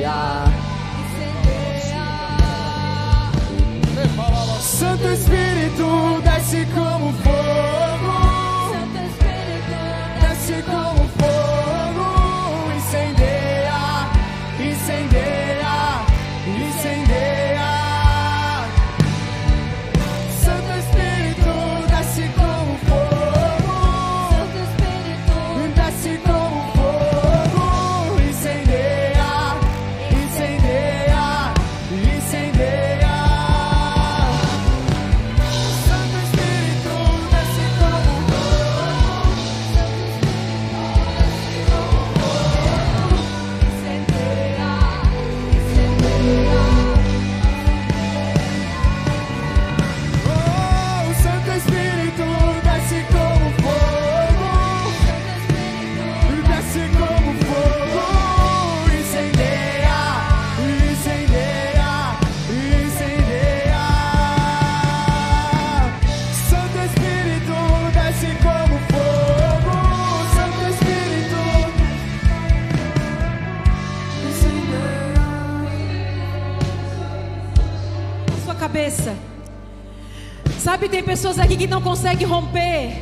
Pessoas aqui que não conseguem romper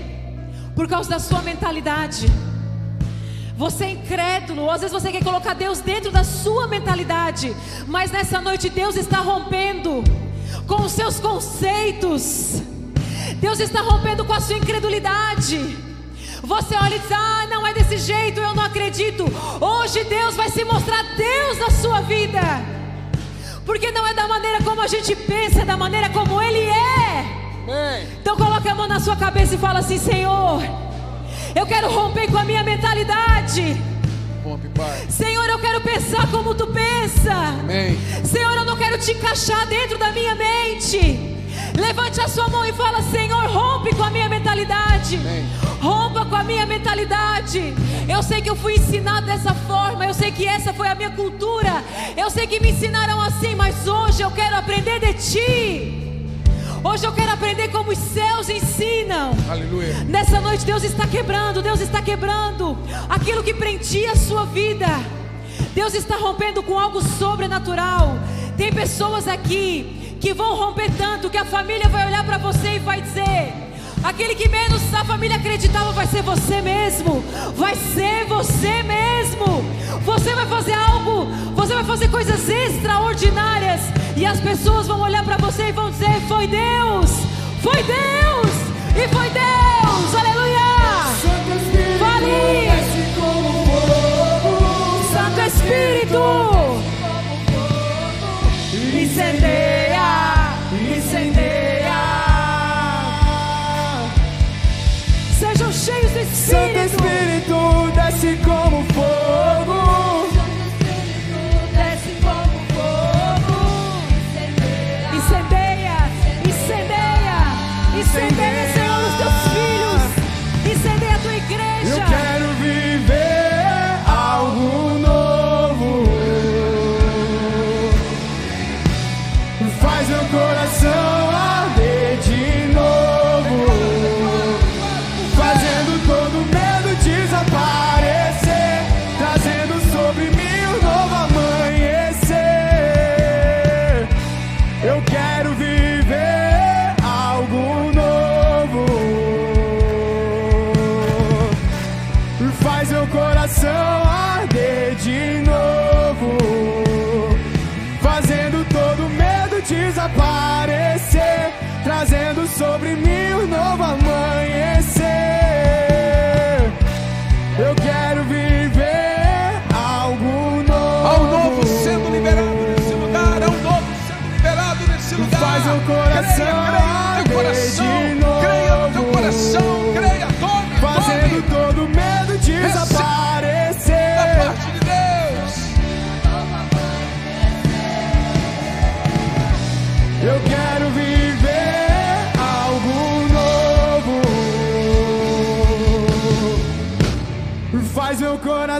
por causa da sua mentalidade. Você é incrédulo, às vezes você quer colocar Deus dentro da sua mentalidade, mas nessa noite Deus está rompendo com os seus conceitos. Deus está rompendo com a sua incredulidade. Você olha e diz: Ah, não é desse jeito, eu não acredito. Hoje Deus vai se mostrar Deus na sua vida. Porque não é da maneira como a gente pensa, é da maneira como Ele é. Então coloque a mão na sua cabeça e fala assim: Senhor, eu quero romper com a minha mentalidade. Rompe, Pai. Senhor, eu quero pensar como tu pensa. Amém. Senhor, eu não quero te encaixar dentro da minha mente. Levante a sua mão e fala: Senhor, rompe com a minha mentalidade. Amém. Rompa com a minha mentalidade. Eu sei que eu fui ensinado dessa forma. Eu sei que essa foi a minha cultura. Eu sei que me ensinaram assim, mas hoje eu quero aprender de ti. Hoje eu quero aprender como os céus ensinam. Aleluia. Nessa noite Deus está quebrando, Deus está quebrando aquilo que prendia a sua vida. Deus está rompendo com algo sobrenatural. Tem pessoas aqui que vão romper tanto que a família vai olhar para você e vai dizer: aquele que menos a família acreditava vai ser você mesmo. Vai ser você mesmo. Você vai fazer algo, você vai fazer coisas extraordinárias e as pessoas vão olhar para você e vão dizer: foi Deus, foi Deus e foi Deus. Aleluia. Santo fogo. Santo Espírito, incendeia, incendeia. Sejam cheios Santo Espírito. Espírito, desce como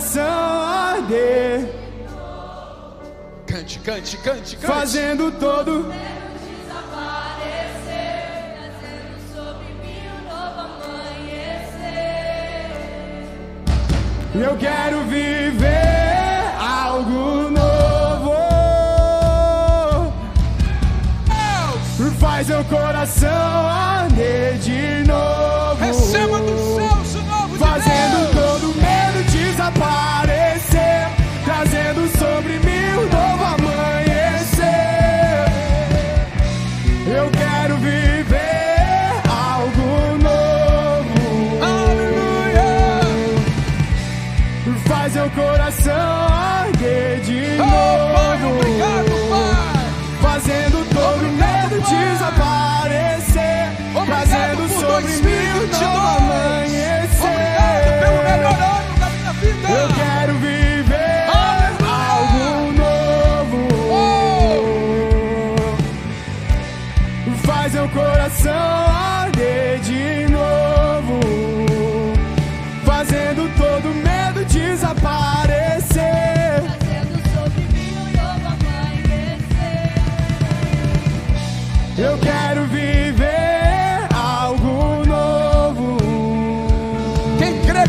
coração arder, Cante, cante, cante, cante. fazendo todo. Eu quero viver algo novo. Faz meu coração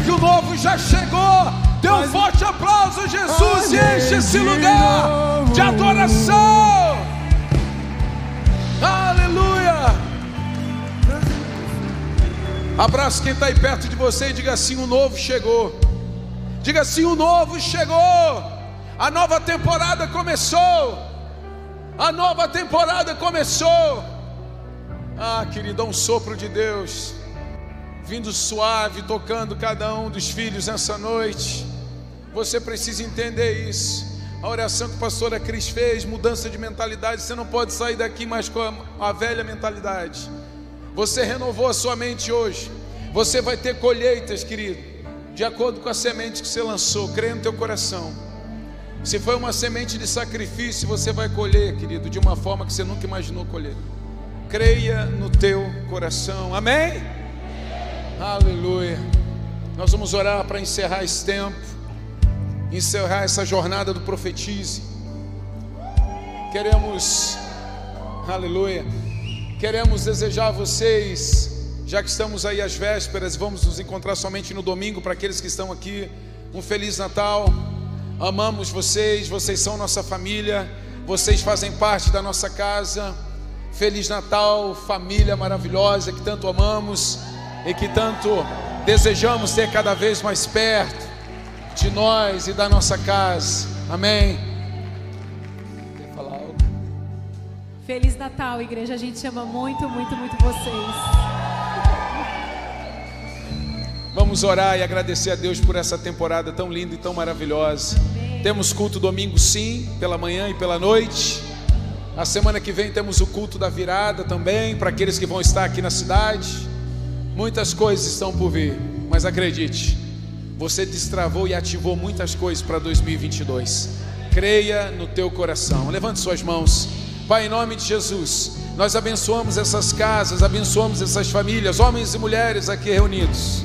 que o novo já chegou. Dê um forte aplauso, Jesus, e enche esse lugar de adoração. Aleluia. Abraço quem está aí perto de você e diga assim: o novo chegou. Diga assim: o novo chegou. A nova temporada começou. A nova temporada começou. Ah, querido, um sopro de Deus vindo suave, tocando cada um dos filhos nessa noite. Você precisa entender isso. A oração que a pastora Cris fez, mudança de mentalidade, você não pode sair daqui mais com a, velha mentalidade. Você renovou a sua mente hoje. Você vai ter colheitas, querido, de acordo com a semente que você lançou. Creia no teu coração. Se foi uma semente de sacrifício, você vai colher, querido, de uma forma que você nunca imaginou colher. Creia no teu coração. Amém? Aleluia. Nós vamos orar para encerrar esse tempo, encerrar essa jornada do profetize. Queremos, aleluia Queremos desejar a vocês, já que estamos aí às vésperas, vamos nos encontrar somente no domingo para aqueles que estão aqui, um feliz Natal. Amamos vocês, vocês são nossa família, vocês fazem parte da nossa casa. Feliz Natal, família maravilhosa que tanto amamos e que tanto desejamos ter cada vez mais perto de nós e da nossa casa. Amém. Feliz Natal, igreja. A gente ama muito, muito, muito vocês. Vamos orar e agradecer a Deus por essa temporada tão linda e tão maravilhosa. Amém. Temos culto domingo, sim, pela manhã e pela noite. A semana que vem temos o culto da virada também, para aqueles que vão estar aqui na cidade. Muitas coisas estão por vir, mas acredite, você destravou e ativou muitas coisas para 2022. Creia no teu coração. Levante suas mãos. Pai, em nome de Jesus, nós abençoamos essas casas, abençoamos essas famílias, homens e mulheres aqui reunidos.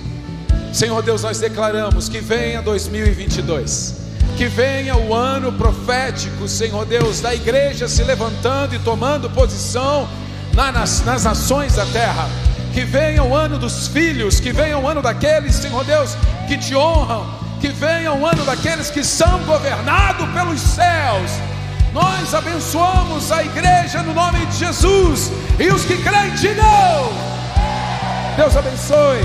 Senhor Deus, nós declaramos que venha 2022, que venha o ano profético, Senhor Deus, da igreja se levantando e tomando posição nas, nas nações da terra. Que venha o ano dos filhos, que venha o ano daqueles, Senhor Deus, que te honram, que venha o ano daqueles que são governados pelos céus nós abençoamos a igreja no nome de Jesus e os que creem, digam. Deus abençoe.